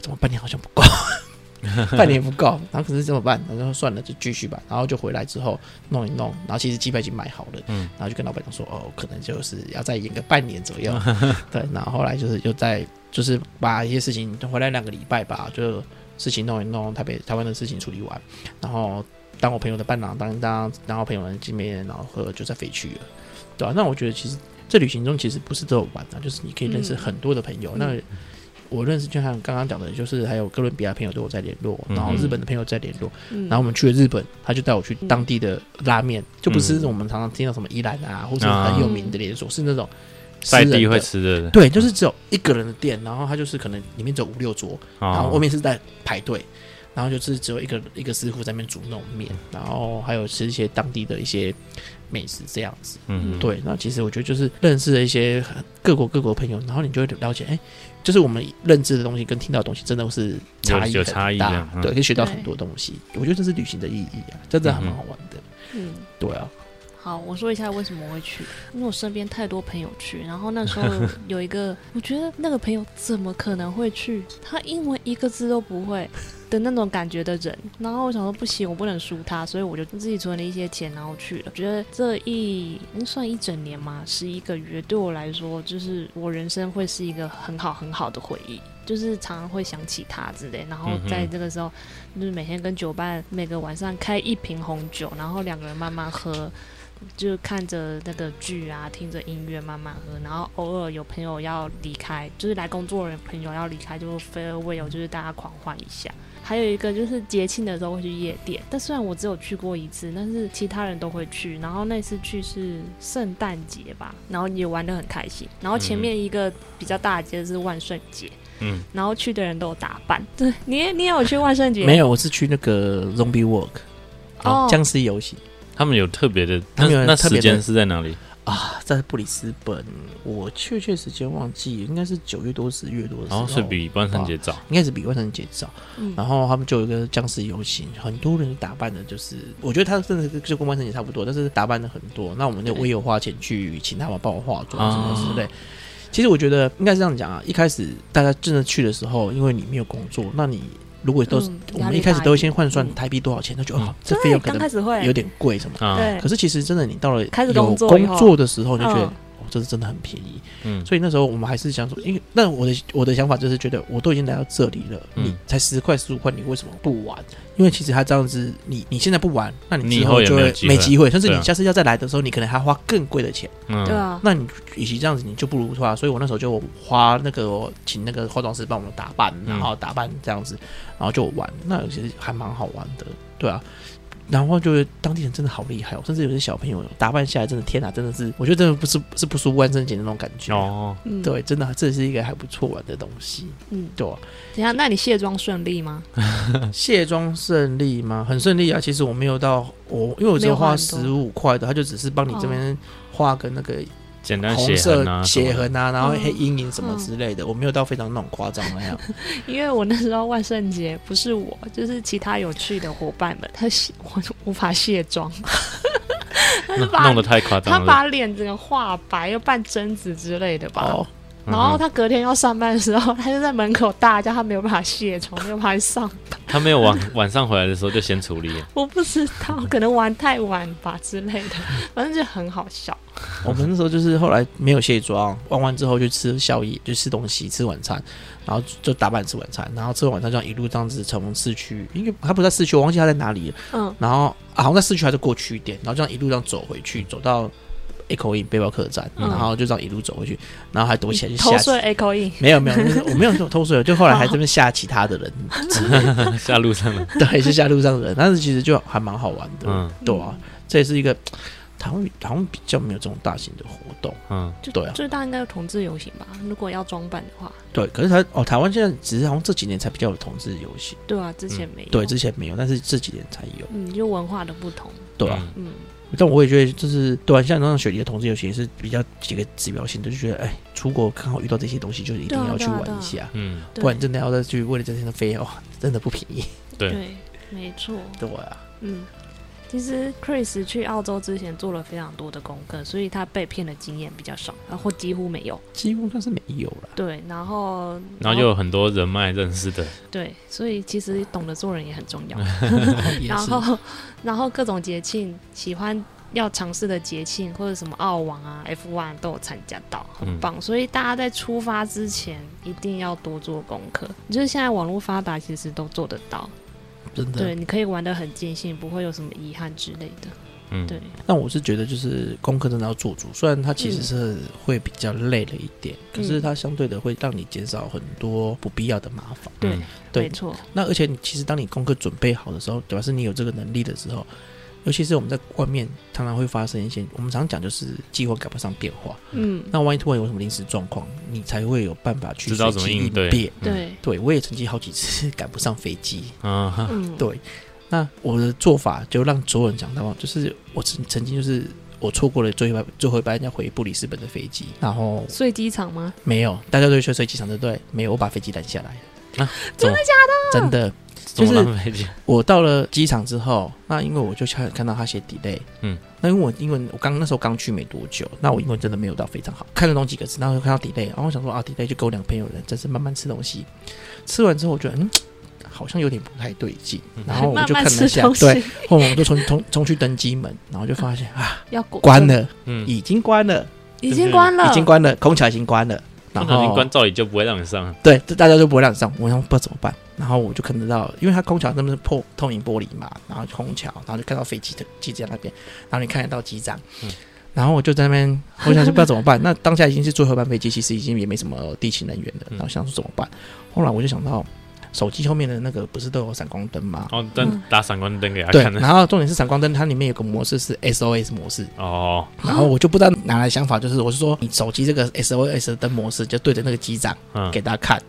怎么半年好像不够，(laughs) (laughs) 半年不够，然后可是怎么办？然后算了，就继续吧，然后就回来之后弄一弄，然后其实机票已经买好了，嗯。然后就跟老板娘说，哦，可能就是要再演个半年左右，(laughs) 对，然后后来就是又在就是把一些事情回来两个礼拜吧，就事情弄一弄，台北台湾的事情处理完，然后当我朋友的伴郎，当当然后朋友们见面，然后喝就再飞去了，对啊，那我觉得其实这旅行中其实不是只有玩啊，就是你可以认识嗯。很多的朋友。那我认识就像刚刚讲的，就是还有哥伦比亚朋友对我在联络，嗯。然后日本的朋友在联络，嗯，然后我们去了日本，他就带我去当地的拉面，就不是嗯。我们常常听到什么伊兰啊，或者很有名的连锁，是那种私人的。在地会吃的，对，就是只有一个人的店，然后他就是可能里面只有五六桌，然后外哦，面是在排队，然后就是只有一个一个师傅在那边煮那种面，然后还有吃一些当地的一些美食这样子。嗯，对，那其实我觉得就是认识了一些各国各国朋友，然后你就会了解，哎，就是我们认知的东西跟听到的东西真的是差异有有很大差异这样嗯对，可以学到很多东西。我觉得这是旅行的意义啊，真的还蛮好玩的。嗯。对啊，好，我说一下为什么我会去，因为我身边太多朋友去，然后那时候 (laughs) 有一个，我觉得那个朋友怎么可能会去？他英文一个字都不会的那种感觉的人，然后我想说不行，我不能输他，所以我就自己存了一些钱，然后去了。觉得这一应算一整年嘛，十一个月，对我来说，就是我人生会是一个很好很好的回忆。就是常常会想起他之类，然后在这个时候，就是每天跟酒伴每个晚上开一瓶红酒，然后两个人慢慢喝，就看着那个剧啊，听着音乐慢慢喝，然后偶尔有朋友要离开，就是来工作的人朋友要离开，就 farewell，就是大家狂欢一下。还有一个就是节庆的时候会去夜店，但虽然我只有去过一次，但是其他人都会去。然后那次去是圣诞节吧，然后也玩得很开心。然后前面一个比较大的节日是万圣节，嗯，然后去的人都有打扮。(laughs) 对，你你也有去万圣节？没有，我是去那个 Zombie Walk 哦，僵尸游行他们有特别的，他们有那那特别的时间是在哪里？啊，在布里斯本，我确切时间忘记，应该是九月多十月多的时候，然后是比万圣节早，应该是比万圣节早。嗯，然后他们就有一个僵尸游行，很多人打扮的，就是我觉得他真的是就跟万圣节差不多，但是打扮的很多。那我们就对我也有花钱去请他们帮我化妆什么之类。其实我觉得应该是这样讲啊，一开始大家真的去的时候，因为你没有工作，那你如果都是、嗯我们一开始都会先换算嗯。台币多少钱，他觉得嗯。哦，这费用可能有点贵什么。啊，对可是其实真的，你到了开始有工作的时候，你就觉得、嗯哦，这是真的很便宜。嗯，所以那时候我们还是想说，因为那我的我的想法就是觉得，我都已经来到这里了，嗯你才十块十五块，你为什么不玩？因为其实他这样子，你你现在不玩，那你之后就会没机会甚至你下次要再来的时候，你可能还要花更贵的钱。嗯，对啊，那你与其这样子，你就不如花。所以我那时候就花那个请那个化妆师帮我们打扮，嗯然后打扮这样子，然后就玩，那其实还蛮好玩的，对啊。然后就是当地人真的好厉害哦，甚至有些小朋友打扮下来，真的天哪，真的是，我觉得真的不是是不输万圣节那种感觉。哦，嗯，对，真的这是一个还不错玩的东西。嗯，对啊、等一下，那你卸妆顺利吗？卸妆顺利吗？很顺利啊。其实我没有到我，因为我只有花十五块的，他就只是帮你这边画个那个简单红色血痕啊，然后嗯黑阴影什么之类的。我没有到非常那种夸张那样。(laughs) 因为我那时候万圣节不是我，就是其他有趣的伙伴们，他卸我无法卸妆，他是把弄弄得太夸他张了。把脸整个画白，又扮贞子之类的吧。哦，然后他隔天要上班的时候，他就在门口大叫，他没有办法卸妆，没有办法上。他没有晚 (laughs) 晚上回来的时候就先处理了，我不知道，可能玩太晚吧之类的，(laughs) 反正就很好笑。我们那时候就是后来没有卸妆，玩完之后就吃宵夜，就吃东西，吃晚餐，然后就打扮吃晚餐，然后吃完晚餐这样一路这样子从市区，因为他不在市区，我忘记他在哪里了。嗯，然后啊好像在市区还是过去一点，然后这样一路这样走回去，走到 Echo In 背包客栈，嗯。然后就这样一路走回去，然后还躲起来去偷吓睡 A 口音，没有没有，我没有偷税，就后来还这边吓其他的人。之类的，下路上的。(laughs) 对，是吓路上的人，但是其实就还蛮好玩的，嗯。对啊，这也是一个台湾好像比较没有这种大型的活动，嗯，就对啊。最大应该有同志游行吧？如果要装扮的话，对，可是台哦台湾现在只是好像这几年才比较有同志游行，对啊，之前没有。对，之前没有，但是这几年才有，嗯，就文化的不同。对啊，嗯。嗯，但我也觉得就是对啊，像那种雪梨的同志游戏也是比较几个指标性的，就觉得哎，出国刚好遇到这些东西，就是一定要去玩一下。嗯，对不然真的要再去为了这些的费用，真的不便宜。对，对，没错。(laughs) 对啊，嗯，其实 Chris 去澳洲之前做了非常多的功课，所以他被骗的经验比较少，然后几乎没有。几乎算是没有了。对，然后然后就有很多人脉认识的，对，所以其实懂得做人也很重要。(laughs) 然后，然后各种节庆，喜欢要尝试的节庆或者什么澳网啊、F1 都有参加到，很嗯棒。所以大家在出发之前一定要多做功课。就是现在网络发达，其实都做得到。真的。对，你可以玩的很尽兴，不会有什么遗憾之类的。嗯，对，但我是觉得就是功课真的要做足，虽然它其实是会比较累了一点，可是它相对的会让你减少很多不必要的麻烦。对嗯对没错。那而且你其实当你功课准备好的时候，主要是你有这个能力的时候，尤其是我们在外面常常会发生一些，我们常讲就是计划赶不上变化。嗯，那万一突然有什么临时状况，你才会有办法去知道怎么随机应对变。对，对我也曾经好几次赶不上飞机。嗯哼嗯，对，那我的做法就让所有人讲到，就是我曾曾经就是我错过了最后一班最后一班要回布里斯本的飞机，然后睡机场吗？没有，大家都会去睡机场，对不对？没有，我把飞机拦下来了。(laughs) 真的假的？真的。怎就是？我到了机场之后，那因为我就看看到他写 delay，嗯，那因为我英文我刚那时候刚去没多久，那我英文真的没有到非常好，看得懂几个字，然后就看到 delay，然后我想说啊 delay 就跟我两个朋友人，真是慢慢吃东西，吃完之后我觉得嗯。好像有点不太对劲，然后我就看了一下，(laughs) 对，后面我就冲冲冲去登机门，然后就发现啊，要关关，了，嗯，已经关了，已经关了，已经关了，空调已经关了，然后通常已经关，照理就不会让你上。对，这大家就不会让你上，我想不知道怎么办，然后我就看得到，因为它空桥那边是破透明玻璃嘛，然后空桥，然后就看到飞机的机在那边，然后你看得到机长，嗯。然后我就在那边，我想说不知道怎么办，那当下已经是最后一班飞机，其实已经也没什么地勤人员了，嗯。然后想说怎么办，后来我就想到手机后面的那个不是都有闪光灯吗？哦，但打闪光灯给他对，看对。然后重点是闪光灯，它里面有个模式是 SOS 模式，哦，然后我就不知道哪来的想法，就是我是说你手机这个 SOS 的灯模式就对着那个机长嗯，给大家看，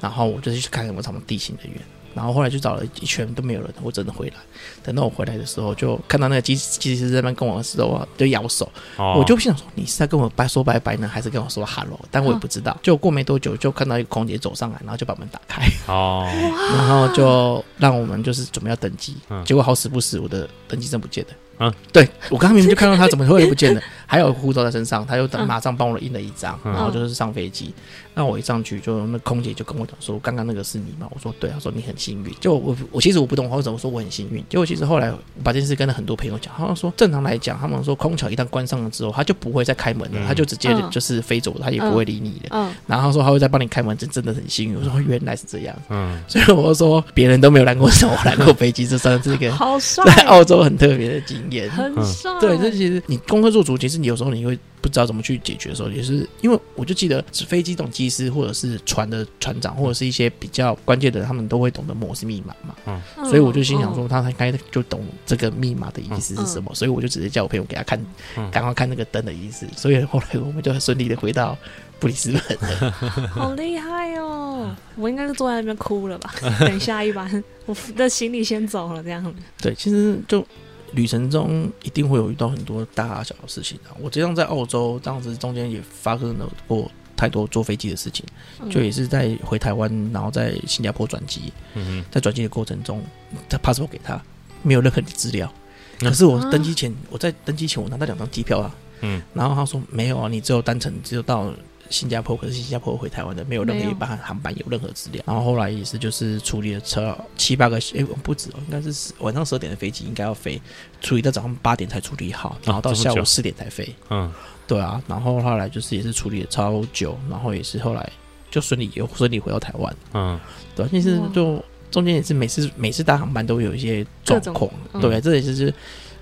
然后我就去看有没有什么地形人员，然后后来就找了一圈都没有人，我真的回来。等到我回来的时候，就看到那个机机师在那边跟我的时候啊，就摇手，哦我就想说你是在跟我拜说拜拜呢，还是跟我说 hello？但我也不知道。就过没多久，就看到一个空姐走上来，然后就把门打开，哦，然后就让我们就是准备要登机。嗯结果好死不死，我的登机证不见了。嗯，对我刚刚明明就看到他怎么会不见了，(laughs) 还有护照在身上，他又嗯马上帮我印了一张，嗯然后就是上飞机。那我一上去，就那空姐就跟我讲说，刚刚那个是你吗？我说对，她说你很幸运。就我我其实我不懂，我怎么说我很幸运？结果其实后来我把这件事跟了很多朋友讲，他们说正常来讲，他们说空桥一旦关上了之后，他就不会再开门了，嗯他就直接嗯就是飞走了，他也不会理你的。嗯，然后他说他会再帮你开门，真真的很幸运。我说原来是这样，嗯，(laughs) 所以我说别人都没有拦过手，我拦过飞机，这算是一个好帅，在澳洲很特别的经验。很帅，对，这其实你功课做足，其实你有时候你会不知道怎么去解决的时候，也是因为我就记得是飞机这种机师或者是船的船长或者是一些比较关键的人，他们都会懂得摩斯密码嘛，嗯所以我就心想说，他应该就懂这个密码的意思是什么，所以我就直接叫我朋友给他看嗯，赶快看那个灯的意思，所以后来我们就很顺利的回到布里斯本。了 (laughs) 好厉害哦！我应该是坐在那边哭了吧？(laughs) 等下一班，我的行李先走了，这样。对，其实就旅程中一定会有遇到很多大大小小的事情啊。我这样在澳洲，当时中间也发生了过太多坐飞机的事情，嗯。就也是在回台湾，然后在新加坡转机，嗯在转机的过程中，他 passport 给他没有任何的资料，嗯。可是我登机前，我在登机前我拿到两张机票啊，嗯，然后他说没有啊，你只有单程只有到新加坡，可是新加坡回台湾的没有任何一班航班有任何资料。然后后来也是就是处理了车七八个，诶，不止哦，应该是十晚上十二点的飞机应该要飞，处理到早上八点才处理好，然后到下午四点才飞。嗯，对啊，然后后来就是也是处理了超久，然后也是后来就顺利又顺利回到台湾。嗯，对啊，其实就中间也是每次每次搭航班都有一些状况，嗯对，这也就是。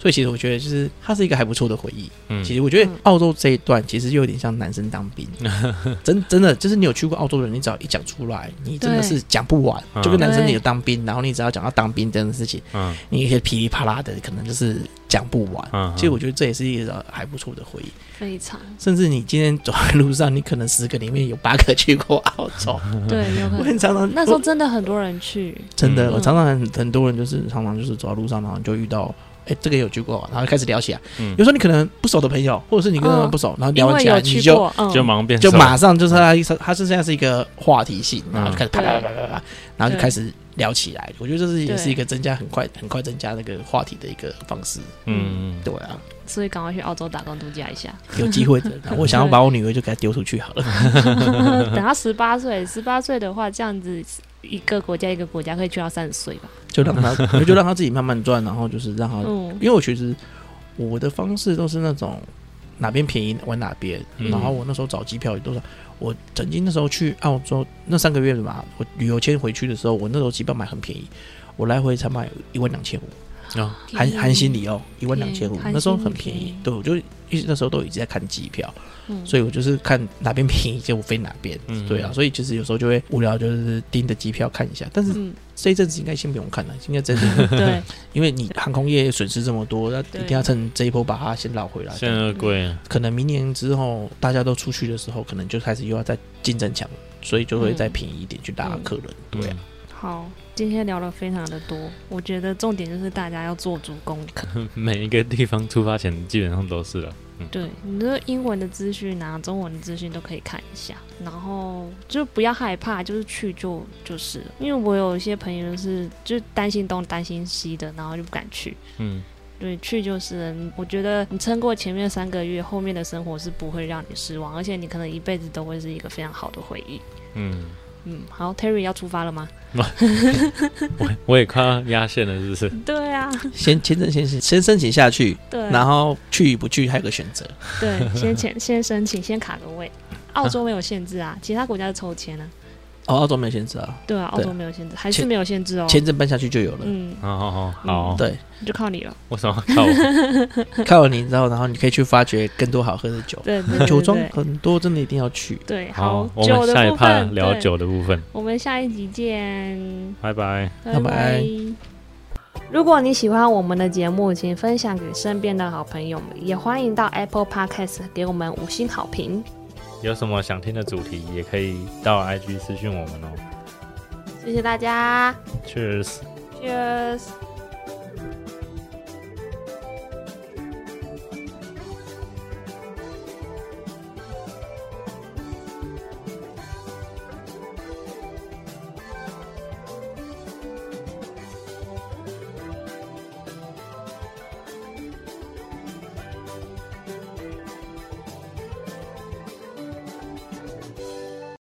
所以其实我觉得，就是它是一个还不错的回忆。嗯，其实我觉得嗯澳洲这一段其实就有点像男生当兵，(laughs) 真真的就是你有去过澳洲的人，你只要一讲出来，你真的是讲不完。嗯就跟男生你有当兵，然后你只要讲到当兵这件事情，嗯你一些噼里啪啦的，可能就是讲不完。嗯，其实我觉得这也是一个还不错的回忆。非常甚至你今天走在路上，你可能十个里面有八个去过澳洲。(laughs) 对，有可我能很常常那时候真的很多人去，真的，嗯我常常很很多人就是常常就是走在路上，然后就遇到。哎，这个有去过，然后开始聊起来。嗯有时候你可能不熟的朋友，或者是你跟他们不熟，然后聊起来，你就，嗯，就马上变就马上就是他，他是现在是一个话题性，然后就开始啪啪啪啪啪啪，然后就开始聊起来。我觉得这是也是一个增加很快很快增加那个话题的一个方式。嗯，对啊，所以赶快去澳洲打工度假一下。有机会的，(laughs) 我想要把我女儿就给她丢出去好了。(laughs) 等她十八岁，十八岁的话，这样子一个国家一个国家可以去到三十岁吧。就让她，就让她自己慢慢赚，然后就是让她，嗯因为我其实我的方式都是那种哪边便宜玩哪边，嗯然后我那时候找机票也都是。我曾经那时候去澳洲那三个月嘛，我旅游签回去的时候，我那时候机票买很便宜，我来回才买一万两千五。哦，含含行李哦，一万两千五，那时候很便宜。便宜。对，我就一直那时候都一直在看机票，嗯，所以我就是看哪边便宜就飞哪边。嗯。对啊，所以其实有时候就会无聊，就是盯着机票看一下。但是嗯，这一阵子应该先不用看了，应该真的，(laughs) 对，因为你航空业损失这么多，那一定要趁这一波把它先捞回来。现在贵。啊，可能明年之后大家都出去的时候，可能就开始又要再竞争强，所以就会再便宜一点去拉客人。对啊，好，今天聊了非常的多，我觉得重点就是大家要做足功课。嗯 (laughs) 每一个地方出发前基本上都是了。嗯，对，你的英文的资讯啊，中文的资讯都可以看一下，然后就不要害怕，就是去就就是了，因为我有一些朋友是就担心东担心西的，然后就不敢去。嗯，对，去就是了。我觉得你撑过前面三个月，后面的生活是不会让你失望，而且你可能一辈子都会是一个非常好的回忆。嗯，嗯，好，Terry 要出发了吗？我 (laughs) 我也快要压线了，是不是？对啊，先签证先先申请下去，对，然后去与不去还有个选择。对，先签先申请，先卡个位。澳洲没有限制啊，其他国家是抽签啊。哦，澳洲没有限制啊，对啊，澳洲没有限制，还是签没有限制哦。签证办下去就有了。嗯，好好好好，对，就靠你了。我什么要靠我？(laughs) 靠了你之后，然后你可以去发掘更多好喝的酒，对酒庄很多，真的一定要去。对，好好，，我酒们下一趴聊酒的部分，我们下一集见，拜拜。拜拜如果你喜欢我们的节目，请分享给身边的好朋友们，也欢迎到 Apple Podcast 给我们五星好评。有什么想听的主题，也可以到 IG 私讯我们哦。谢谢大家 Cheers。，Cheers。